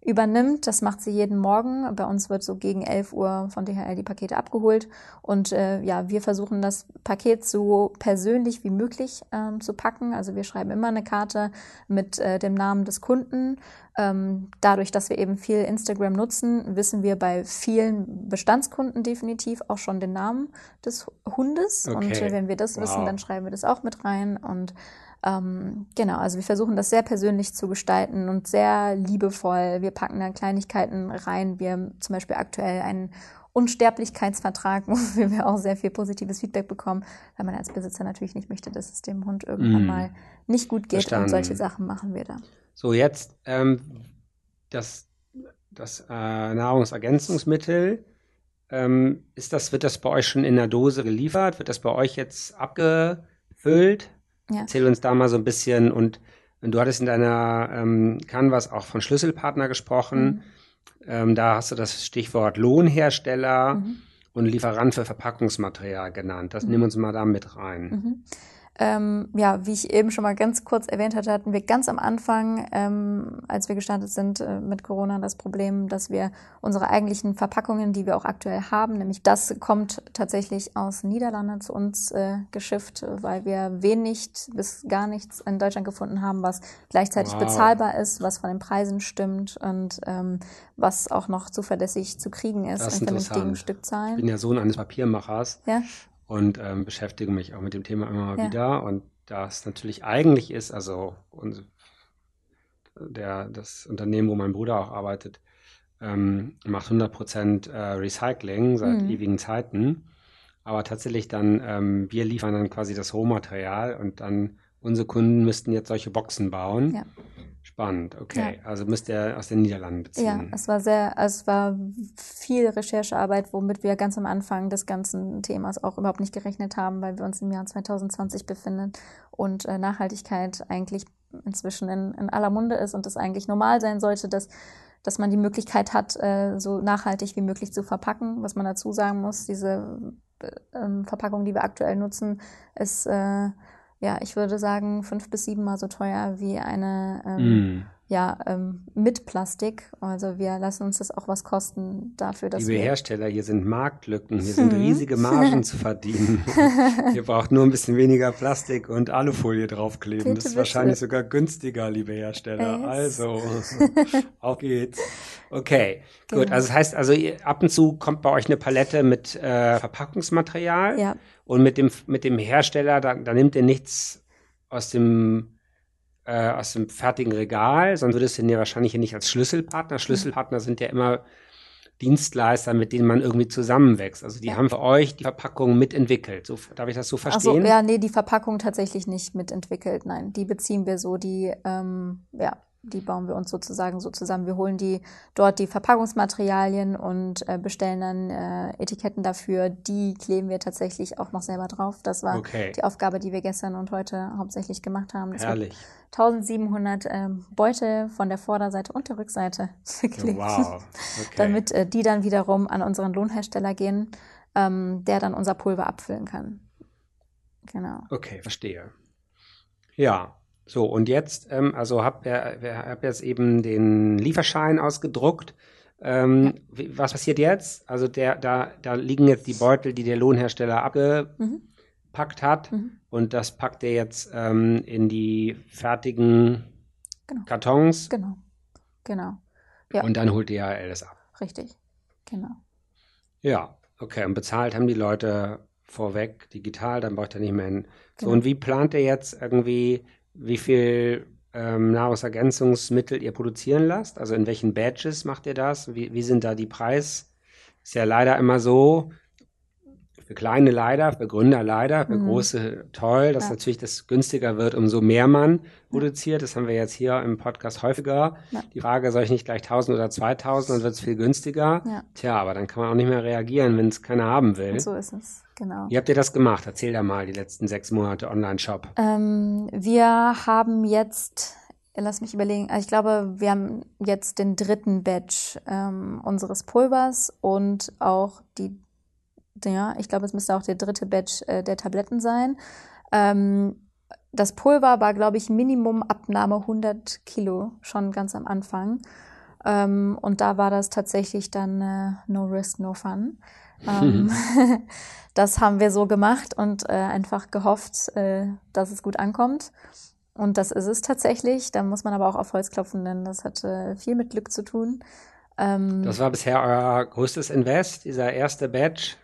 übernimmt. Das macht sie jeden Morgen. Bei uns wird so gegen 11 Uhr von DHL die Pakete abgeholt. Und äh, ja, wir versuchen das Paket so persönlich wie möglich ähm, zu packen. Also wir schreiben immer eine Karte mit äh, dem Namen des Kunden. Ähm, dadurch, dass wir eben viel Instagram nutzen, wissen wir bei vielen Bestandskunden definitiv auch schon den Namen des Hundes. Und Okay. äh, wenn wir das Wow. wissen, dann schreiben wir das auch mit rein. Und ähm, genau, also wir versuchen das sehr persönlich zu gestalten und sehr liebevoll. Wir packen da Kleinigkeiten rein. Wir haben zum Beispiel aktuell einen Unsterblichkeitsvertrag, wofür wir auch sehr viel positives Feedback bekommen, weil man als Besitzer natürlich nicht möchte, dass es dem Hund irgendwann Mm. mal nicht gut geht. Verstanden. Und solche Sachen machen wir da. So, jetzt ähm, das, das äh, Nahrungsergänzungsmittel. Ähm, ist das, wird das bei euch schon in der Dose geliefert? Wird das bei euch jetzt abgefüllt? Ja. Erzähl uns da mal so ein bisschen. Und, und du hattest in deiner ähm, Canvas auch von Schlüsselpartner gesprochen. Ähm, da hast du das Stichwort Lohnhersteller Mhm. und Lieferant für Verpackungsmaterial genannt. Das Mhm. nehmen wir uns mal da mit rein. Ähm, ja, wie ich eben schon mal ganz kurz erwähnt hatte, hatten wir ganz am Anfang, ähm, als wir gestartet sind äh, mit Corona, das Problem, dass wir unsere eigentlichen Verpackungen, die wir auch aktuell haben, nämlich das kommt tatsächlich aus Niederlanden zu uns äh, geschifft, weil wir wenig bis gar nichts in Deutschland gefunden haben, was gleichzeitig Wow. bezahlbar ist, was von den Preisen stimmt und ähm, was auch noch zuverlässig zu kriegen ist Das in vernünftigen interessant. Ich Stückzahlen. bin ja Sohn eines Papiermachers. Ja. Und ähm, beschäftige mich auch mit dem Thema immer mal Ja. wieder. Und da es natürlich eigentlich ist, also uns, der, das Unternehmen, wo mein Bruder auch arbeitet, ähm, macht 100% äh, Recycling seit Mhm. ewigen Zeiten. Aber tatsächlich dann, ähm, wir liefern dann quasi das Rohmaterial und dann unsere Kunden müssten jetzt solche Boxen bauen. Ja. Spannend, okay. Also müsst ihr aus den Niederlanden beziehen. Ja, es war sehr, es war viel Recherchearbeit, womit wir ganz am Anfang des ganzen Themas auch überhaupt nicht gerechnet haben, weil wir uns im Jahr 2020 befinden und äh, Nachhaltigkeit eigentlich inzwischen in, in aller Munde ist und es eigentlich normal sein sollte, dass dass man die Möglichkeit hat, äh, so nachhaltig wie möglich zu verpacken. Was man dazu sagen muss, diese äh, ähm, Verpackung, die wir aktuell nutzen, ist äh, ja, ich würde sagen, fünf bis siebenmal so teuer wie eine ähm, Mm. Ja, ähm, mit Plastik. Also wir lassen uns das auch was kosten dafür, dass Liebe wir. Hersteller, hier sind Marktlücken, hier sind Hm. riesige Margen zu verdienen. Ihr braucht nur ein bisschen weniger Plastik und Alufolie draufkleben. Bitte, das ist bitte. wahrscheinlich sogar günstiger, liebe Hersteller. Yes. Also, auf geht's. Okay, gut. Genau. Also das heißt, also ab und zu kommt bei euch eine Palette mit äh, Verpackungsmaterial Ja, und mit dem, mit dem Hersteller, da, da nimmt ihr nichts aus dem äh, aus dem fertigen Regal, sonst würdest du ihn ja wahrscheinlich hier nicht als Schlüsselpartner. Schlüsselpartner sind ja immer Dienstleister, mit denen man irgendwie zusammenwächst. Also die Ja. haben für euch die Verpackung mitentwickelt. So, darf ich das so Ach so, verstehen? ja, nee, die Verpackung tatsächlich nicht mitentwickelt. Nein, die beziehen wir so, die, ähm, ja, die bauen wir uns sozusagen so zusammen. Wir holen die dort die Verpackungsmaterialien und äh, bestellen dann äh, Etiketten dafür. Die kleben wir tatsächlich auch noch selber drauf. Das war Okay. die Aufgabe, die wir gestern und heute hauptsächlich gemacht haben. Wird Herrlich. 1700 ähm, Beutel von der Vorderseite und der Rückseite geklebt, Wow. Okay. damit äh, die dann wiederum an unseren Lohnhersteller gehen, ähm, der dann unser Pulver abfüllen kann. Genau. Okay, verstehe. Ja, so und jetzt, ähm, also hab, ihr- ihr habt jetzt eben den Lieferschein ausgedruckt. Ähm, was passiert jetzt? Also der, da, da liegen jetzt die Beutel, die der Lohnhersteller abgepackt hat Mhm. und das packt er jetzt ähm, in die fertigen Genau. Kartons Genau. Genau. Ja. und dann holt DHL das ab. Richtig. Genau. Ja, okay. Und bezahlt haben die Leute vorweg digital, dann braucht er nicht mehr hin. So, Genau. und wie plant ihr jetzt irgendwie, wie viel ähm, Nahrungsergänzungsmittel ihr produzieren lasst? Also in welchen Batches macht ihr das? Wie, wie sind da die Preis? Ist ja leider immer so, für kleine leider, für Gründer leider, für Mhm. große toll, dass Ja. natürlich das günstiger wird, umso mehr man produziert. Das haben wir jetzt hier im Podcast häufiger. Ja. Die Frage, soll ich nicht gleich 1000 oder 2000, dann wird es viel günstiger. Ja. Tja, aber dann kann man auch nicht mehr reagieren, wenn es keiner haben will. Und so ist es. Genau. Wie habt ihr das gemacht? Erzähl da mal die letzten sechs Monate Online-Shop. Ähm, wir haben jetzt, lass mich überlegen, also ich glaube, wir haben jetzt den dritten Batch ähm, unseres Pulvers und auch die, ja, ich glaube, es müsste auch der dritte Batch äh, der Tabletten sein. Ähm, das Pulver war, glaube ich, Minimum Abnahme 100 Kilo schon ganz am Anfang. Ähm, und da war das tatsächlich dann äh, no risk, no fun. Ähm, das haben wir so gemacht und äh, einfach gehofft, äh, dass es gut ankommt. Und das ist es tatsächlich. Da muss man aber auch auf Holz klopfen, denn das hat äh, viel mit Glück zu tun. Ähm, Das war bisher euer größtes Invest, dieser erste Batch,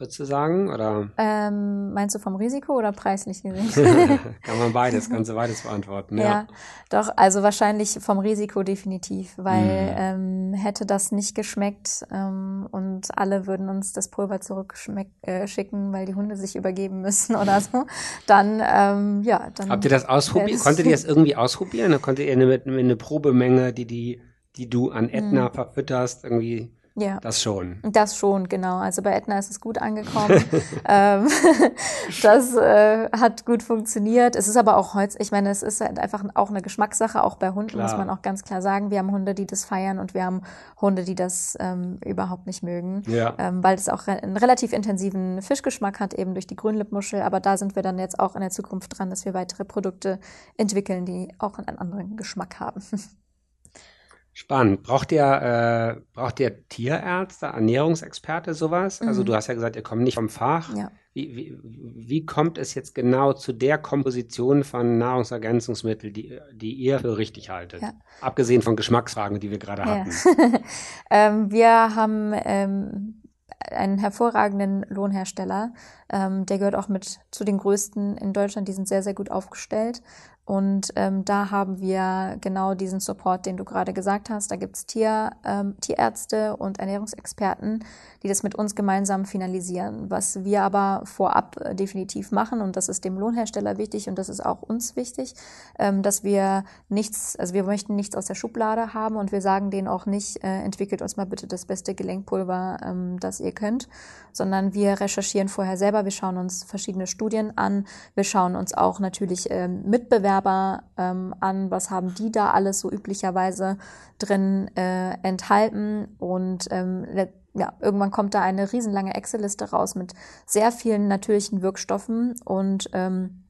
würdest du sagen? Oder ähm, meinst du vom Risiko oder preislich gesehen? kann man beides, kannst du beides beantworten? Ja, doch, also wahrscheinlich vom Risiko definitiv, weil Mhm. ähm, hätte das nicht geschmeckt ähm, und alle würden uns das Pulver zurückschicken, äh, weil die Hunde sich übergeben müssen oder so, dann, ähm, ja, dann. Habt ihr das ausprobiert? Konntet ihr das irgendwie ausprobieren? Oder konntet ihr eine, eine Probemenge, die, die, die du an Ätna Mhm. verfütterst, irgendwie ja. das schon? Das schon, genau. Also bei Edna ist es gut angekommen. ähm, das äh, hat gut funktioniert. Es ist aber auch Holz. Ich meine, es ist halt einfach auch eine Geschmackssache. Auch bei Hunden Klar. muss man auch ganz klar sagen. Wir haben Hunde, die das feiern und wir haben Hunde, die das ähm, überhaupt nicht mögen. Ja. Ähm, weil es auch einen relativ intensiven Fischgeschmack hat, eben durch die Grünlippmuschel. Aber da sind wir dann jetzt auch in der Zukunft dran, dass wir weitere Produkte entwickeln, die auch einen anderen Geschmack haben. Spannend. Braucht ihr, äh, braucht ihr Tierärzte, Ernährungsexperte, sowas? Also Mhm. du hast ja gesagt, ihr kommt nicht vom Fach. ja. Wie, wie, wie kommt es jetzt genau zu der Komposition von Nahrungsergänzungsmitteln, die, die ihr für richtig haltet? Ja. Abgesehen von Geschmacksfragen, die wir gerade Ja. hatten. ähm, wir haben ähm, einen hervorragenden Lohnhersteller. Ähm, der gehört auch mit zu den größten in Deutschland. Die sind sehr, sehr gut aufgestellt. Und ähm, da haben wir genau diesen Support, den du gerade gesagt hast. Da gibt's Tier, ähm, Tierärzte und Ernährungsexperten, die das mit uns gemeinsam finalisieren. Was wir aber vorab äh, definitiv machen, und das ist dem Lohnhersteller wichtig und das ist auch uns wichtig, ähm, dass wir nichts, also wir möchten nichts aus der Schublade haben und wir sagen denen auch nicht, äh, entwickelt uns mal bitte das beste Gelenkpulver, ähm, das ihr könnt, sondern wir recherchieren vorher selber, wir schauen uns verschiedene Studien an, wir schauen uns auch natürlich ähm, Mitbewerber ähm, an, was haben die da alles so üblicherweise drin äh, enthalten. Und ähm, ja, irgendwann kommt da eine riesenlange Excel-Liste raus mit sehr vielen natürlichen Wirkstoffen. Und ähm,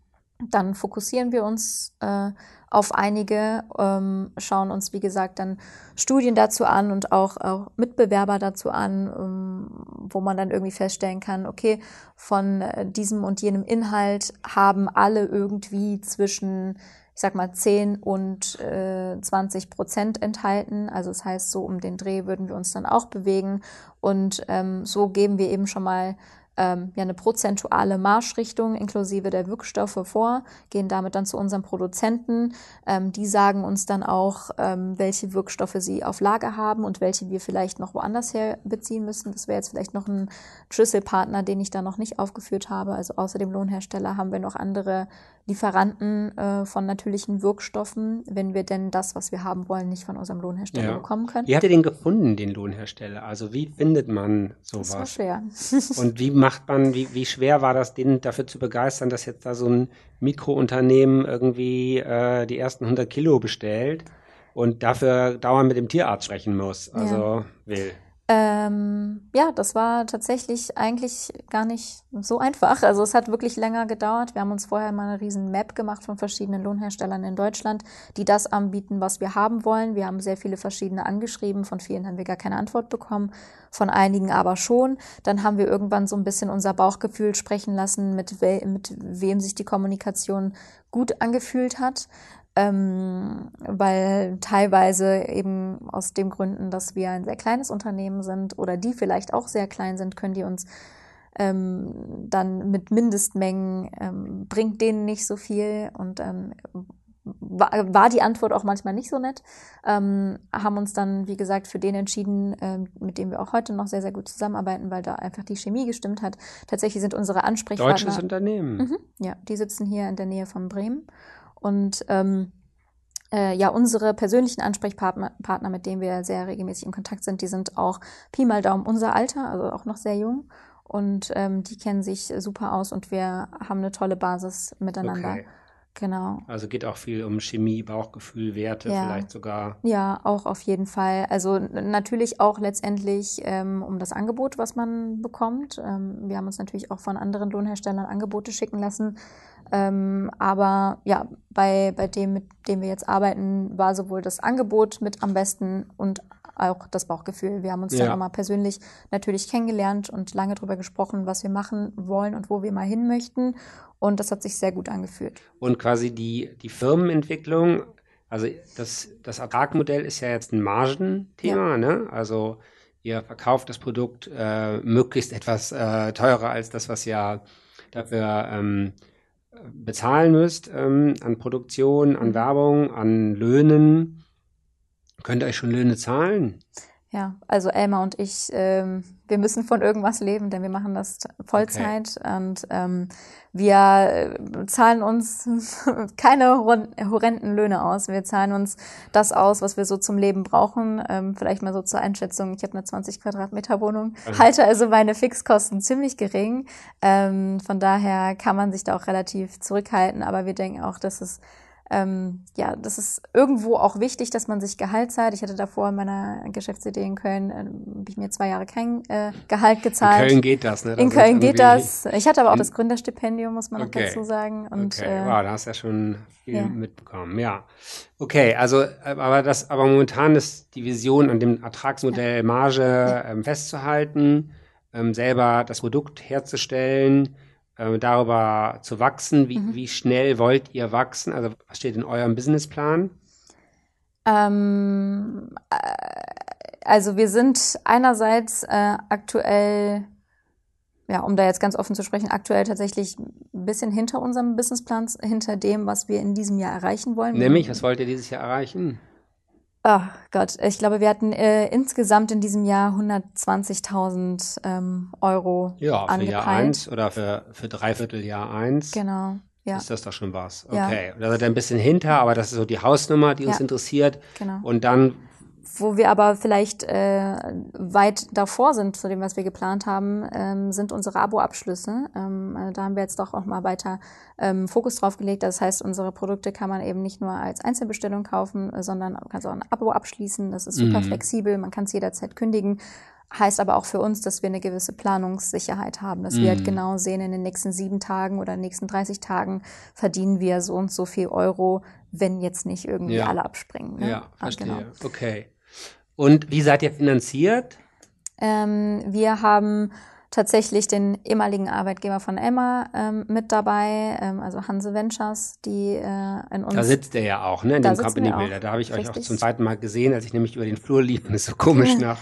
dann fokussieren wir uns äh, auf einige, ähm, schauen uns, wie gesagt, dann Studien dazu an und auch, auch Mitbewerber dazu an, ähm, wo man dann irgendwie feststellen kann, okay, von äh, diesem und jenem Inhalt haben alle irgendwie zwischen, ich sag mal, 10 und äh, 20 Prozent enthalten. Also das heißt, so um den Dreh würden wir uns dann auch bewegen. Und ähm, so geben wir eben schon mal ähm, ja, eine prozentuale Marschrichtung inklusive der Wirkstoffe vor, gehen damit dann zu unseren Produzenten. Ähm, die sagen uns dann auch, ähm, welche Wirkstoffe sie auf Lager haben und welche wir vielleicht noch woanders her beziehen müssen. Das wäre jetzt vielleicht noch ein Schlüsselpartner, den ich da noch nicht aufgeführt habe. Also außer dem Lohnhersteller haben wir noch andere Lieferanten äh, von natürlichen Wirkstoffen, wenn wir denn das, was wir haben wollen, nicht von unserem Lohnhersteller Ja. bekommen können. Wie habt ihr den gefunden, den Lohnhersteller? Also wie findet man Das war sowas? schwer. Und wie macht man, wie, wie schwer war das, den dafür zu begeistern, dass jetzt da so ein Mikrounternehmen irgendwie äh, die ersten 100 Kilo bestellt und dafür dauernd mit dem Tierarzt sprechen muss? Also will. Ähm, ja, das war tatsächlich eigentlich gar nicht so einfach. Also es hat wirklich länger gedauert. Wir haben uns vorher mal eine riesen Map gemacht von verschiedenen Lohnherstellern in Deutschland, die das anbieten, was wir haben wollen. Wir haben sehr viele verschiedene angeschrieben. Von vielen haben wir gar keine Antwort bekommen, von einigen aber schon. Dann haben wir irgendwann so ein bisschen unser Bauchgefühl sprechen lassen, mit, wel mit wem sich die Kommunikation gut angefühlt hat ähm, weil teilweise eben aus dem Gründen, dass wir ein sehr kleines Unternehmen sind oder die vielleicht auch sehr klein sind, können die uns ähm, dann mit Mindestmengen ähm, bringt denen nicht so viel und ähm, war, war die Antwort auch manchmal nicht so nett, ähm, haben uns dann, wie gesagt, für den entschieden, ähm, mit dem wir auch heute noch sehr, sehr gut zusammenarbeiten, weil da einfach die Chemie gestimmt hat. Tatsächlich sind unsere Ansprechpartner. Deutsches Unternehmen. Mhm, ja, die sitzen hier in der Nähe von Bremen. Und ähm, äh, ja, unsere persönlichen Ansprechpartner, Partner, mit denen wir sehr regelmäßig in Kontakt sind, die sind auch Pi mal Daumen unser Alter, also auch noch sehr jung. Und ähm, die kennen sich super aus und wir haben eine tolle Basis miteinander. Okay. Genau. Also geht auch viel um Chemie, Bauchgefühl, Werte, Ja. vielleicht sogar. Ja, auch auf jeden Fall. Also natürlich auch letztendlich ähm, um das Angebot, was man bekommt. Ähm, wir haben uns natürlich auch von anderen Lohnherstellern Angebote schicken lassen. Ähm, aber ja, bei, bei dem, mit dem wir jetzt arbeiten, war sowohl das Angebot mit am besten und auch das Bauchgefühl. Wir haben uns Ja. dann auch mal persönlich natürlich kennengelernt und lange darüber gesprochen, was wir machen wollen und wo wir mal hin möchten. Und das hat sich sehr gut angefühlt. Und quasi die, die Firmenentwicklung, also das, das Ertragmodell ist ja jetzt ein Margenthema, ne? Also ihr verkauft das Produkt äh, möglichst etwas äh, teurer als das, was ihr dafür ähm, bezahlen müsst ähm, an Produktion, an Mhm. Werbung, an Löhnen. Könnt ihr euch schon Löhne zahlen? Ja, also Elmar und ich, ähm, wir müssen von irgendwas leben, denn wir machen das Vollzeit und ähm, wir äh, zahlen uns keine horren- horrenden Löhne aus. Wir zahlen uns das aus, was wir so zum Leben brauchen. Ähm, vielleicht mal so zur Einschätzung. Ich habe eine 20 Quadratmeter Wohnung, halte also meine Fixkosten ziemlich gering. Ähm, von daher kann man sich da auch relativ zurückhalten, aber wir denken auch, dass es ähm, ja, das ist irgendwo auch wichtig, dass man sich Gehalt zahlt. Ich hatte davor in meiner Geschäftsidee in Köln, äh, habe ich mir zwei Jahre kein äh, Gehalt In gezahlt. Köln geht das, ne? In Das ist Köln geht das. Ich hatte aber auch in- das Gründerstipendium, muss man noch Okay. dazu sagen. Und okay, äh, wow, da hast du ja schon viel ja. mitbekommen. Ja. Okay, also äh, aber das, aber momentan ist die Vision an dem Ertragsmodell Marge ähm, festzuhalten, ähm, selber das Produkt herzustellen, ähm, darüber zu wachsen. Wie, Mhm. wie schnell wollt ihr wachsen? Also was steht in eurem Businessplan? Ähm, äh, also wir sind einerseits äh, aktuell, ja, um da jetzt ganz offen zu sprechen, aktuell tatsächlich ein bisschen hinter unserem Businessplan, hinter dem, was wir in diesem Jahr erreichen wollen. Nämlich, was wollt ihr dieses Jahr erreichen? Ach Gott, ich glaube, wir hatten äh, insgesamt in diesem Jahr 120.000 ähm, Euro Ja, für Jahr angepeilt. eins oder für, für Dreivierteljahr eins. Genau, ja, Ist das doch schon was. Ja. Okay. Da seid ihr ein bisschen hinter, aber das ist so die Hausnummer, die uns Ja. interessiert. genau. Und dann Wo wir aber vielleicht äh, weit davor sind zu dem, was wir geplant haben, ähm, sind unsere Abo-Abschlüsse. Ähm, äh, da haben wir jetzt doch auch mal weiter ähm, Fokus drauf gelegt. Das heißt, unsere Produkte kann man eben nicht nur als Einzelbestellung kaufen, äh, sondern man kann auch ein Abo abschließen. Das ist super Mhm. flexibel, man kann es jederzeit kündigen. Heißt aber auch für uns, dass wir eine gewisse Planungssicherheit haben, dass wir halt Mhm. genau sehen, in den nächsten sieben Tagen oder in den nächsten 30 Tagen verdienen wir so und so viel Euro, wenn jetzt nicht irgendwie Ja. alle abspringen. Ne? Ja, Ah, verstehe. genau. Okay. Und wie seid ihr finanziert? Ähm, wir haben tatsächlich den ehemaligen Arbeitgeber von Emma ähm, mit dabei, ähm, also Hanse Ventures, die äh, in uns. Da sitzt ihr ja auch, ne? In Da dem Company. Builder. Da habe ich euch auch Richtig. zum zweiten Mal gesehen, als ich nämlich über den Flur lief und es so komisch nach,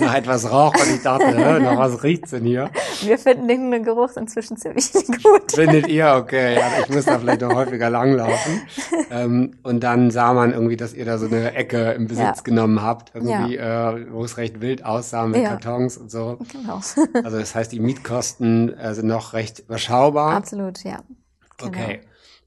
nach etwas Rauch und ich dachte, nach was riecht's denn hier? wir finden den Geruch inzwischen ziemlich gut. Findet ihr, okay, ja, ich muss da vielleicht noch häufiger langlaufen. Ähm, und dann sah man irgendwie, dass ihr da so eine Ecke im Besitz Ja. genommen habt, irgendwie, äh, wo es recht wild aussah mit Ja. Kartons und so. Genau. Also das heißt, die Mietkosten äh, sind noch recht überschaubar. Absolut, ja. Genau. Okay.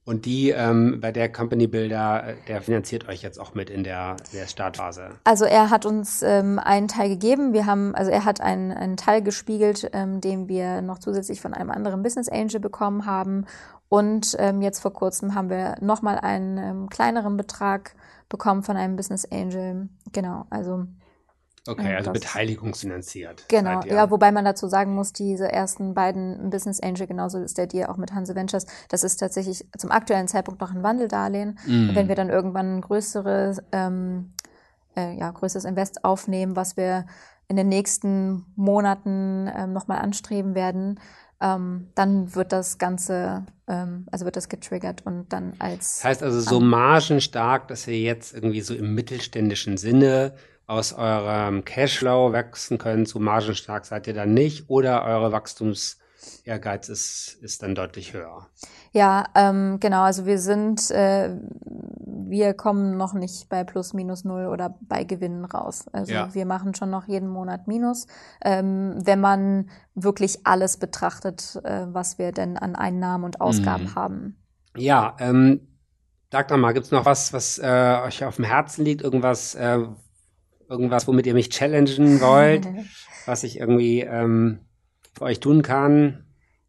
Und die ähm, bei der Company Builder, äh, der finanziert euch jetzt auch mit in der, der Startphase. Also er hat uns ähm, einen Teil gegeben. Wir haben, also er hat einen, einen Teil gespiegelt, ähm, den wir noch zusätzlich von einem anderen Business Angel bekommen haben. Und ähm, jetzt vor kurzem haben wir nochmal einen ähm, kleineren Betrag bekommen von einem Business Angel. Genau, also Okay, also beteiligungsfinanziert. Genau, ja, wobei man dazu sagen muss, diese ersten beiden Business Angel, genauso ist der Deal auch mit Hanse Ventures, das ist tatsächlich zum aktuellen Zeitpunkt noch ein Wandeldarlehen. Mm. Wenn wir dann irgendwann ein größeres, ähm, äh, ja, größeres Invest aufnehmen, was wir in den nächsten Monaten ähm, nochmal anstreben werden, ähm, dann wird das Ganze, ähm, also wird das getriggert und dann als. Das heißt also so margenstark, dass ihr jetzt irgendwie so im mittelständischen Sinne aus eurem Cashflow wachsen könnt, so margenstark seid ihr dann nicht oder eure Wachstumsehrgeiz ist, ist dann deutlich höher? Ja, ähm, genau, also wir sind, äh, wir kommen noch nicht bei plus minus null oder bei Gewinnen raus. Also ja. wir machen schon noch jeden Monat Minus, ähm, wenn man wirklich alles betrachtet, äh, was wir denn an Einnahmen und Ausgaben mhm. haben. Ja, ähm, sag doch mal, gibt's noch was, was äh, euch auf dem Herzen liegt, irgendwas, äh, irgendwas, womit ihr mich challengen wollt, was ich irgendwie ähm, für euch tun kann?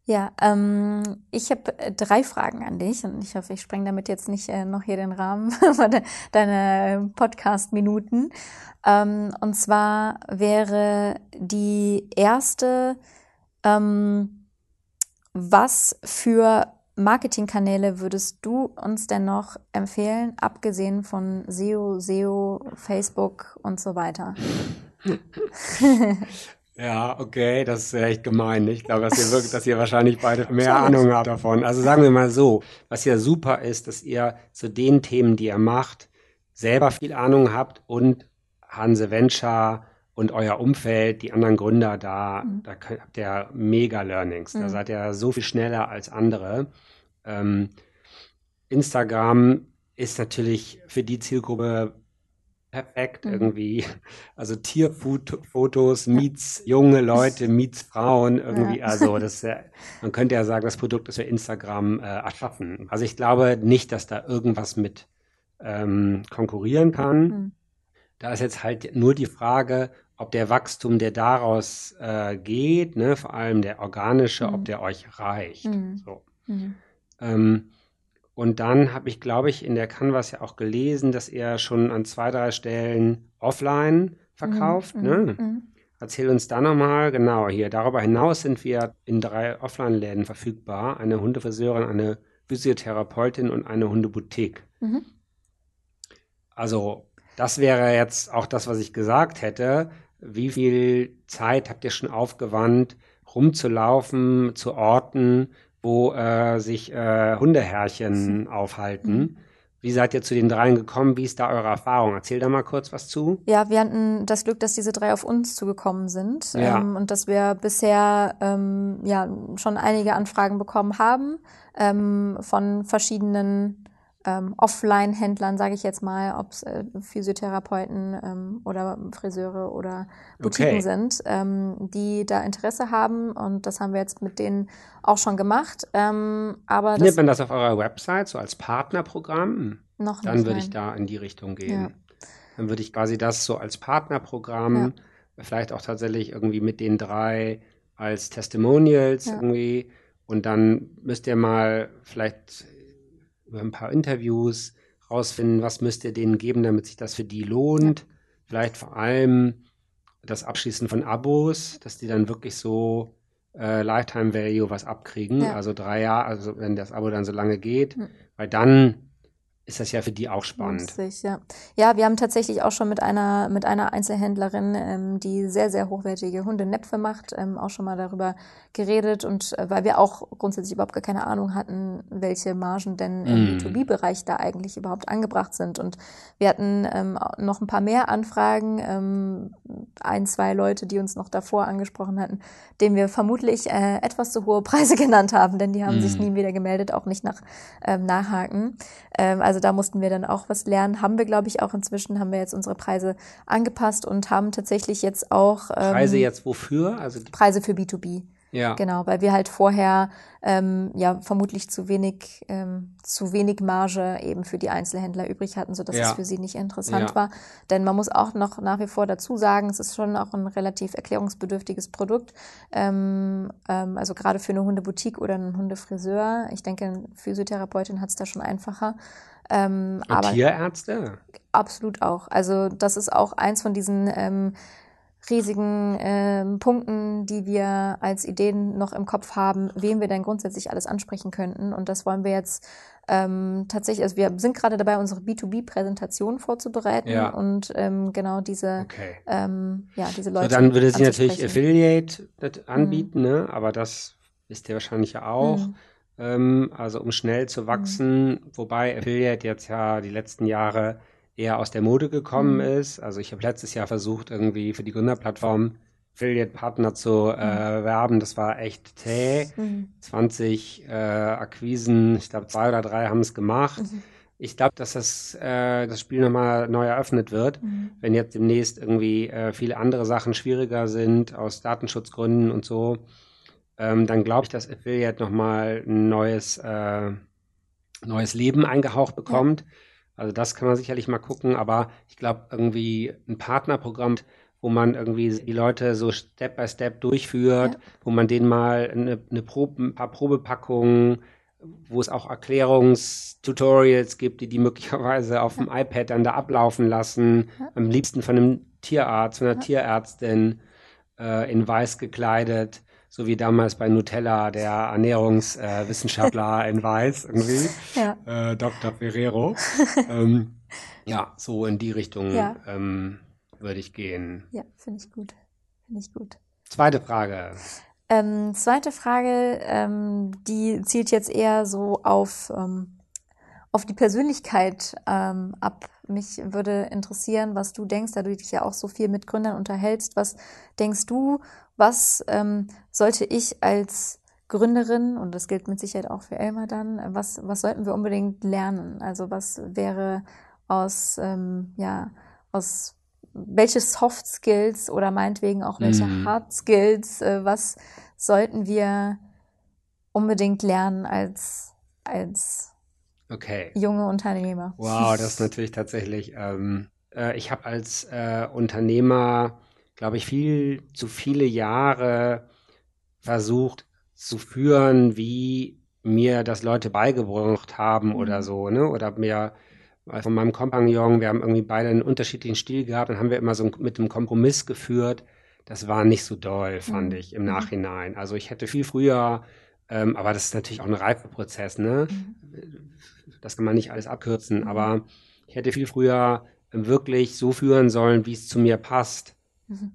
Ja, ähm, ich habe äh, drei Fragen an dich und ich hoffe, ich spreng damit jetzt nicht äh, noch hier den Rahmen deiner Podcast-Minuten. Ähm, und zwar wäre die erste, ähm, was für Marketingkanäle würdest du uns denn noch empfehlen, abgesehen von SEO, SEO, Facebook und so weiter? ja, okay, das ist echt gemein. Ich glaube, dass ihr wirklich, dass ihr wahrscheinlich beide mehr Ahnung habt davon. Also sagen wir mal so, was ja super ist, dass ihr zu den Themen, die ihr macht, selber viel Ahnung habt und Hanse Venture und euer Umfeld, die anderen Gründer da, mhm. da habt ihr mega Learnings. Da mhm. seid ihr so viel schneller als andere. Ähm, Instagram ist natürlich für die Zielgruppe perfekt mhm. irgendwie. Also Tierfotos meets junge Leute, meets Frauen irgendwie. Ja. Also das, man könnte ja sagen, das Produkt ist für Instagram äh, erschaffen. Also ich glaube nicht, dass da irgendwas mit ähm, konkurrieren kann. Mhm. Da ist jetzt halt nur die Frage, ob der Wachstum, der daraus äh, geht, ne, vor allem der organische, mhm. ob der euch reicht. Mhm. So. Ähm, und dann habe ich, glaube ich, in der Canvas ja auch gelesen, dass er schon an zwei, drei Stellen offline verkauft. Mhm. Ne? Mhm. Erzähl uns da nochmal, genau hier. Darüber hinaus sind wir in drei Offline-Läden verfügbar. Eine Hundefriseurin, eine Physiotherapeutin und eine Hundeboutique. Mhm. Also das wäre jetzt auch das, was ich gesagt hätte. Wie viel Zeit habt ihr schon aufgewandt, rumzulaufen, zu Orten, wo äh, sich äh, Hundeherrchen aufhalten? Mhm. Wie seid ihr zu den dreien gekommen? Wie ist da eure Erfahrung? Erzähl da mal kurz was zu. Ja, wir hatten das Glück, dass diese drei auf uns zugekommen sind ja. ähm, und dass wir bisher ähm, ja schon einige Anfragen bekommen haben ähm, von verschiedenen ähm, Offline-Händlern, sage ich jetzt mal, ob es äh, Physiotherapeuten ähm, oder Friseure oder Boutiquen okay. sind, ähm, die da Interesse haben. Und das haben wir jetzt mit denen auch schon gemacht. Ähm, aber Findet man das auf eurer Website so als Partnerprogramm? Noch nicht. Dann würde ich da in die Richtung gehen. Ja. Dann würde ich quasi das so als Partnerprogramm, ja. vielleicht auch tatsächlich irgendwie mit den drei als Testimonials ja. irgendwie. Und dann müsst ihr mal vielleicht über ein paar Interviews rausfinden, was müsst ihr denen geben, damit sich das für die lohnt. Ja. Vielleicht vor allem das Abschließen von Abos, dass die dann wirklich so äh, Lifetime Value was abkriegen. Ja. Also drei Jahre, also wenn das Abo dann so lange geht, mhm. weil dann ist das ja für die auch spannend. Lustig, ja. ja, wir haben tatsächlich auch schon mit einer, mit einer Einzelhändlerin, ähm, die sehr, sehr hochwertige Hundenäpfe macht, ähm, auch schon mal darüber geredet und äh, weil wir auch grundsätzlich überhaupt gar keine Ahnung hatten, welche Margen denn im mm. B2B-Bereich da eigentlich überhaupt angebracht sind. Und wir hatten ähm, noch ein paar mehr Anfragen, ähm, ein, zwei Leute, die uns noch davor angesprochen hatten, denen wir vermutlich äh, etwas zu hohe Preise genannt haben, denn die haben mm. sich nie wieder gemeldet, auch nicht nach ähm, Nachhaken. Ähm, also da mussten wir dann auch was lernen. Haben wir, glaube ich, auch inzwischen, haben wir jetzt unsere Preise angepasst und haben tatsächlich jetzt auch. Ähm, Preise jetzt wofür? Also Preise für B2B. Ja. Genau, weil wir halt vorher ähm, ja vermutlich zu wenig, ähm, zu wenig Marge eben für die Einzelhändler übrig hatten, sodass ja. es für sie nicht interessant ja. war. Denn man muss auch noch nach wie vor dazu sagen, es ist schon auch ein relativ erklärungsbedürftiges Produkt. Ähm, ähm, also gerade für eine Hundeboutique oder einen Hundefriseur. Ich denke, eine Physiotherapeutin hat es da schon einfacher. Ähm, Und aber Tierärzte? Absolut auch. Also das ist auch eins von diesen ähm, riesigen ähm, Punkten, die wir als Ideen noch im Kopf haben, wen wir denn grundsätzlich alles ansprechen könnten. Und das wollen wir jetzt ähm, tatsächlich, also wir sind gerade dabei, unsere B2B-Präsentation vorzubereiten ja. und ähm, genau diese, okay. ähm, ja, diese Leute. So, dann würde sie natürlich Affiliate anbieten, mhm. ne? aber das wisst ihr wahrscheinlich ja auch. Mhm. Ähm, also um schnell zu wachsen, mhm. wobei Affiliate jetzt ja die letzten Jahre eher aus der Mode gekommen mhm. ist. Also ich habe letztes Jahr versucht, irgendwie für die Gründerplattform Affiliate-Partner zu äh, mhm. werben. Das war echt zäh. Mhm. 20 äh, Akquisen, ich glaube zwei oder drei haben es gemacht. Mhm. Ich glaube, dass das, äh, das Spiel nochmal neu eröffnet wird, mhm. wenn jetzt demnächst irgendwie äh, viele andere Sachen schwieriger sind, aus Datenschutzgründen und so. Ähm, dann glaube ich, dass Affiliate nochmal ein neues, äh, neues Leben eingehaucht bekommt. Ja also das kann man sicherlich mal gucken, aber ich glaube irgendwie ein Partnerprogramm, wo man irgendwie die Leute so Step by Step durchführt, ja. wo man denen mal eine, eine Probe, ein paar Probepackungen, wo es auch Erklärungstutorials gibt, die die möglicherweise auf dem iPad dann da ablaufen lassen, ja. am liebsten von einem Tierarzt, von einer Tierärztin äh, in weiß gekleidet so wie damals bei Nutella der Ernährungswissenschaftler äh, in Weiß irgendwie, ja. äh, Dr. Ferrero. ähm, ja, so in die Richtung ja. ähm, würde ich gehen. Ja, finde ich gut. Finde ich gut. Zweite Frage. Ähm, zweite Frage, ähm, die zielt jetzt eher so auf, ähm, auf die Persönlichkeit ähm, ab. Mich würde interessieren, was du denkst, da du dich ja auch so viel mit Gründern unterhältst. Was denkst du, was ähm, sollte ich als Gründerin, und das gilt mit Sicherheit auch für Elmar dann, was, was sollten wir unbedingt lernen? Also was wäre aus, ähm, ja, aus welche Soft Skills oder meinetwegen auch welche mm. Hard Skills, äh, was sollten wir unbedingt lernen als, als okay. junge Unternehmer? Wow, das ist natürlich tatsächlich, ähm, äh, ich habe als äh, Unternehmer glaube ich, viel zu viele Jahre versucht zu führen, wie mir das Leute beigebracht haben oder mhm. so, ne? Oder mir von meinem Kompagnon, wir haben irgendwie beide einen unterschiedlichen Stil gehabt, dann haben wir immer so mit einem Kompromiss geführt. Das war nicht so doll, fand mhm. ich im mhm. Nachhinein. Also ich hätte viel früher, ähm, aber das ist natürlich auch ein Reifeprozess, ne? Mhm. Das kann man nicht alles abkürzen, aber ich hätte viel früher wirklich so führen sollen, wie es zu mir passt. Mhm.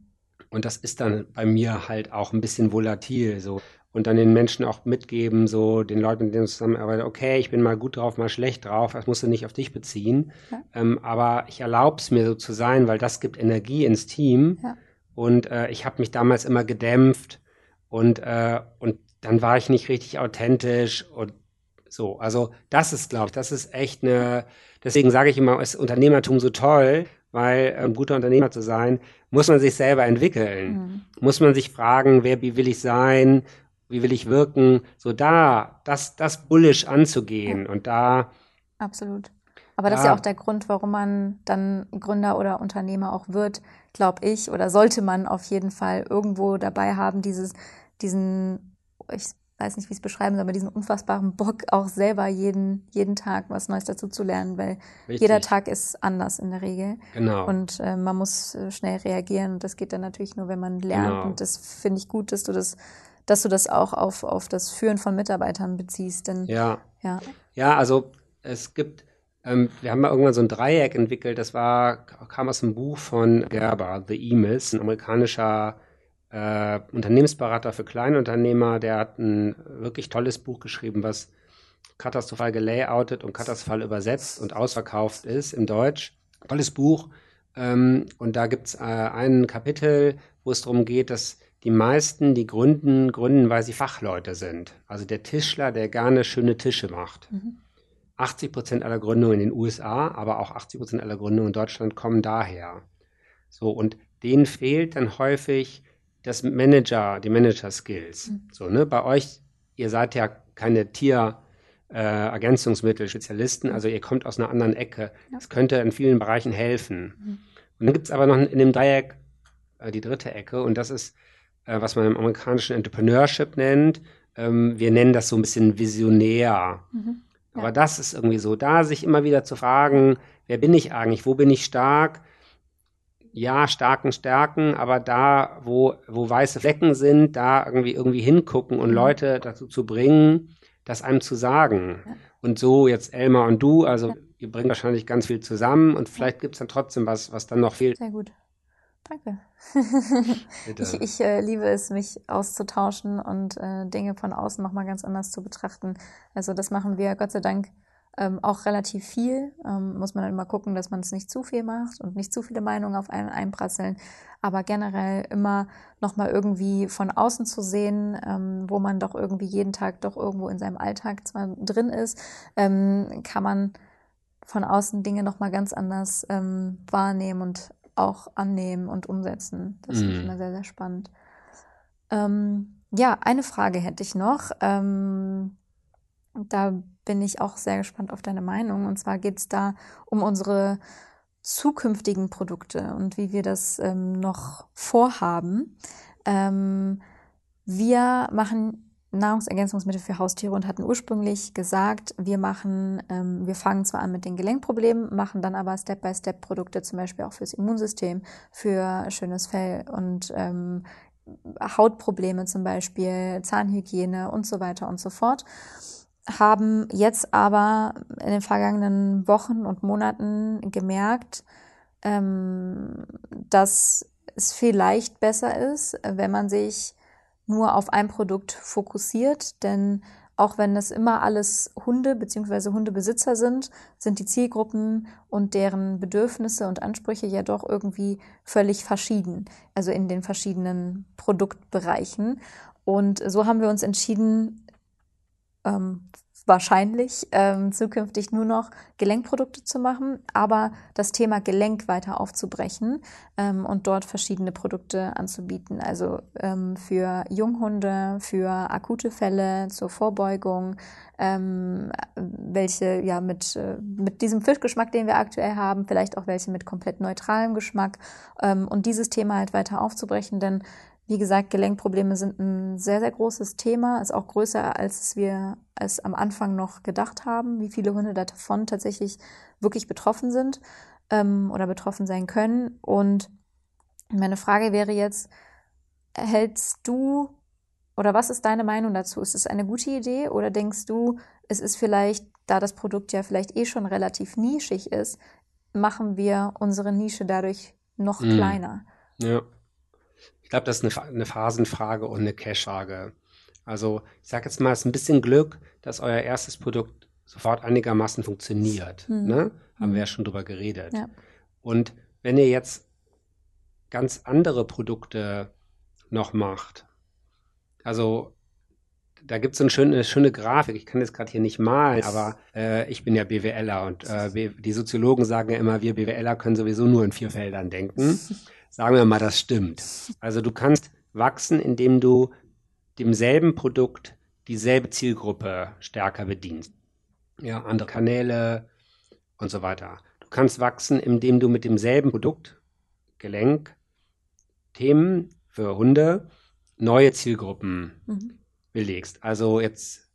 Und das ist dann bei mir halt auch ein bisschen volatil so. Und dann den Menschen auch mitgeben, so den Leuten, mit denen du zusammenarbeitest, okay, ich bin mal gut drauf, mal schlecht drauf, das musst du nicht auf dich beziehen. Ja. Ähm, aber ich erlaube es mir so zu sein, weil das gibt Energie ins Team. Ja. Und äh, ich habe mich damals immer gedämpft und, äh, und dann war ich nicht richtig authentisch und so. Also das ist, glaube ich, das ist echt eine, deswegen sage ich immer, ist Unternehmertum so toll, weil ein ähm, guter Unternehmer zu sein, muss man sich selber entwickeln. Mhm. Muss man sich fragen, wer, wie will ich sein, wie will ich wirken, so da, das, das bullisch anzugehen ja. und da. Absolut. Aber das ist ja auch der Grund, warum man dann Gründer oder Unternehmer auch wird, glaube ich, oder sollte man auf jeden Fall irgendwo dabei haben, dieses, diesen, ich weiß nicht, wie ich es beschreiben soll, aber diesen unfassbaren Bock, auch selber jeden, jeden Tag was Neues dazu zu lernen, weil Richtig. jeder Tag ist anders in der Regel. Genau. Und äh, man muss äh, schnell reagieren und das geht dann natürlich nur, wenn man lernt. Genau. Und das finde ich gut, dass du das, dass du das auch auf, auf das Führen von Mitarbeitern beziehst. Denn, ja. ja. Ja, also es gibt, ähm, wir haben mal irgendwann so ein Dreieck entwickelt, das war, kam aus einem Buch von Gerber, The E-Mills, ein amerikanischer äh, Unternehmensberater für Kleinunternehmer, der hat ein wirklich tolles Buch geschrieben, was katastrophal gelayoutet und katastrophal übersetzt und ausverkauft ist im Deutsch. Tolles Buch. Ähm, und da gibt es äh, ein Kapitel, wo es darum geht, dass die meisten, die gründen, gründen, weil sie Fachleute sind. Also der Tischler, der gerne schöne Tische macht. Mhm. 80 Prozent aller Gründungen in den USA, aber auch 80 Prozent aller Gründungen in Deutschland kommen daher. So, und denen fehlt dann häufig das Manager, die Manager-Skills. Mhm. So, ne? Bei euch, ihr seid ja keine Tier- äh, Ergänzungsmittel-Spezialisten, also ihr kommt aus einer anderen Ecke. Das könnte in vielen Bereichen helfen. Mhm. Und dann gibt es aber noch in dem Dreieck äh, die dritte Ecke und das ist, äh, was man im amerikanischen Entrepreneurship nennt. Ähm, wir nennen das so ein bisschen visionär. Mhm. Ja. Aber das ist irgendwie so, da sich immer wieder zu fragen, wer bin ich eigentlich, wo bin ich stark? Ja, starken Stärken, aber da, wo, wo weiße Flecken sind, da irgendwie irgendwie hingucken und mhm. Leute dazu zu bringen, das einem zu sagen. Ja. Und so jetzt Elmar und du, also ja. ihr bringt wahrscheinlich ganz viel zusammen und vielleicht gibt es dann trotzdem was, was dann noch fehlt. Sehr gut. Danke. ich ich äh, liebe es, mich auszutauschen und äh, Dinge von außen nochmal ganz anders zu betrachten. Also das machen wir Gott sei Dank ähm, auch relativ viel. Ähm, muss man dann immer gucken, dass man es nicht zu viel macht und nicht zu viele Meinungen auf einen einprasseln. Aber generell immer nochmal irgendwie von außen zu sehen, ähm, wo man doch irgendwie jeden Tag doch irgendwo in seinem Alltag zwar drin ist, ähm, kann man von außen Dinge nochmal ganz anders ähm, wahrnehmen und auch annehmen und umsetzen. Das mhm. finde ich immer sehr, sehr spannend. Ähm, ja, eine Frage hätte ich noch. Da bin ich auch sehr gespannt auf deine Meinung. Und zwar geht es da um unsere zukünftigen Produkte und wie wir das ähm, noch vorhaben. Ähm, wir machen Nahrungsergänzungsmittel für Haustiere und hatten ursprünglich gesagt, wir machen, ähm, wir fangen zwar an mit den Gelenkproblemen, machen dann aber Step-by-Step Produkte zum Beispiel auch fürs Immunsystem, für schönes Fell und ähm, Hautprobleme zum Beispiel, Zahnhygiene und so weiter und so fort haben jetzt aber in den vergangenen Wochen und Monaten gemerkt, ähm, dass es vielleicht besser ist, wenn man sich nur auf ein Produkt fokussiert, denn auch wenn es immer alles Hunde bzw. Hundebesitzer sind, sind die Zielgruppen und deren Bedürfnisse und Ansprüche ja doch irgendwie völlig verschieden, also in den verschiedenen Produktbereichen. Und so haben wir uns entschieden, ähm, wahrscheinlich ähm, zukünftig nur noch Gelenkprodukte zu machen, aber das Thema Gelenk weiter aufzubrechen ähm, und dort verschiedene Produkte anzubieten. Also ähm, für Junghunde, für akute Fälle, zur Vorbeugung, ähm, welche ja mit, äh, mit diesem Fischgeschmack, den wir aktuell haben, vielleicht auch welche mit komplett neutralem Geschmack ähm, und dieses Thema halt weiter aufzubrechen, denn wie gesagt, Gelenkprobleme sind ein sehr, sehr großes Thema, ist auch größer, als wir es am Anfang noch gedacht haben, wie viele Hunde davon tatsächlich wirklich betroffen sind ähm, oder betroffen sein können. Und meine Frage wäre jetzt, hältst du oder was ist deine Meinung dazu? Ist es eine gute Idee oder denkst du, es ist vielleicht, da das Produkt ja vielleicht eh schon relativ nischig ist, machen wir unsere Nische dadurch noch mm. kleiner? Ja. Ich glaube, das ist eine, eine Phasenfrage und eine Cache-Frage. Also ich sage jetzt mal, es ist ein bisschen Glück, dass euer erstes Produkt sofort einigermaßen funktioniert. Mhm. Ne? Haben wir ja schon drüber geredet. Ja. Und wenn ihr jetzt ganz andere Produkte noch macht, also da gibt es eine schöne, schöne Grafik, ich kann das gerade hier nicht malen, aber äh, ich bin ja BWLer und äh, die Soziologen sagen ja immer, wir BWLer können sowieso nur in vier Feldern denken. Sagen wir mal, das stimmt. Also du kannst wachsen, indem du demselben Produkt dieselbe Zielgruppe stärker bedienst. Ja, andere Kanäle und so weiter. Du kannst wachsen, indem du mit demselben Produkt, Gelenk, Themen für Hunde, neue Zielgruppen mhm. belegst. Also jetzt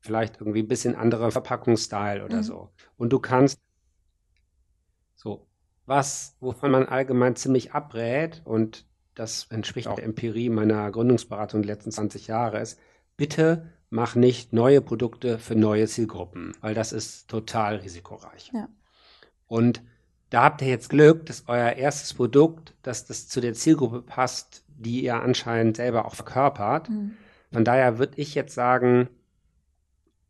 vielleicht irgendwie ein bisschen anderer Verpackungsstyle oder mhm. so. Und du kannst so was, wovon man allgemein ziemlich abrät, und das entspricht auch der Empirie meiner Gründungsberatung die letzten 20 Jahre, ist, bitte mach nicht neue Produkte für neue Zielgruppen, weil das ist total risikoreich. Ja. Und da habt ihr jetzt Glück, dass euer erstes Produkt, dass das zu der Zielgruppe passt, die ihr anscheinend selber auch verkörpert. Mhm. Von daher würde ich jetzt sagen,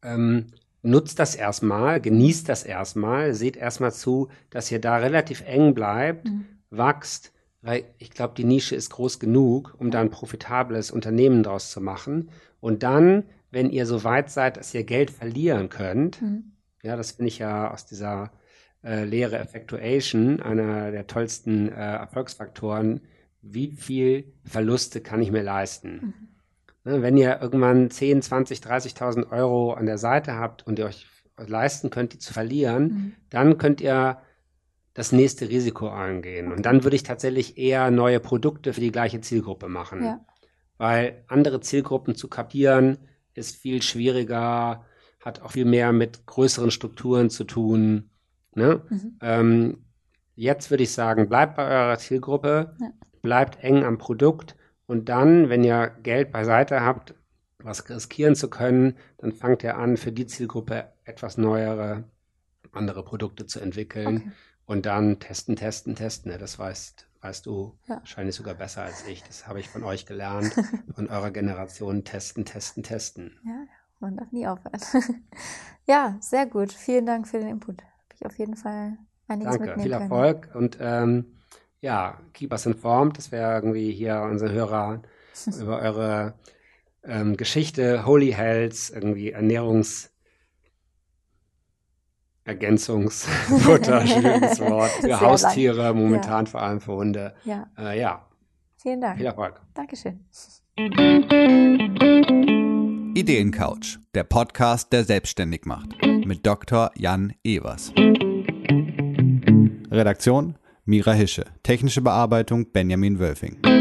ähm, nutzt das erstmal, genießt das erstmal, seht erstmal zu, dass ihr da relativ eng bleibt, mhm. wachst, weil ich glaube, die Nische ist groß genug, um da ein profitables Unternehmen draus zu machen. Und dann, wenn ihr so weit seid, dass ihr Geld verlieren könnt, mhm. ja, das finde ich ja aus dieser äh, Lehre Effectuation, einer der tollsten äh, Erfolgsfaktoren, wie viel Verluste kann ich mir leisten? Mhm. Wenn ihr irgendwann 10, 20, 30.000 Euro an der Seite habt und ihr euch leisten könnt, die zu verlieren, mhm. dann könnt ihr das nächste Risiko eingehen. Und dann würde ich tatsächlich eher neue Produkte für die gleiche Zielgruppe machen. Ja. Weil andere Zielgruppen zu kapieren ist viel schwieriger, hat auch viel mehr mit größeren Strukturen zu tun. Ne? Mhm. Ähm, jetzt würde ich sagen, bleibt bei eurer Zielgruppe, ja. bleibt eng am Produkt und dann, wenn ihr Geld beiseite habt, was riskieren zu können, dann fangt ihr an, für die Zielgruppe etwas neuere, andere Produkte zu entwickeln okay. und dann testen, testen, testen. Das weißt, weißt du ja. wahrscheinlich sogar besser als ich. Das habe ich von euch gelernt, von eurer Generation. Testen, testen, testen. Ja, man darf nie aufhören. ja, sehr gut. Vielen Dank für den Input. Habe ich auf jeden Fall einiges Danke, mitnehmen viel Erfolg und ähm, ja, keep us informed. Das wäre irgendwie hier unsere Hörer über eure ähm, Geschichte, Holy Hells, irgendwie Ernährungs- Ergänzungsfutter, schwieriges Wort, für Haustiere, lang. momentan ja. vor allem für Hunde. Ja. Äh, ja. Vielen Dank. Viel Erfolg. Dankeschön. Ideencouch, der Podcast, der selbstständig macht. Mit Dr. Jan Evers. Redaktion Mira Hische. Technische Bearbeitung Benjamin Wölfing.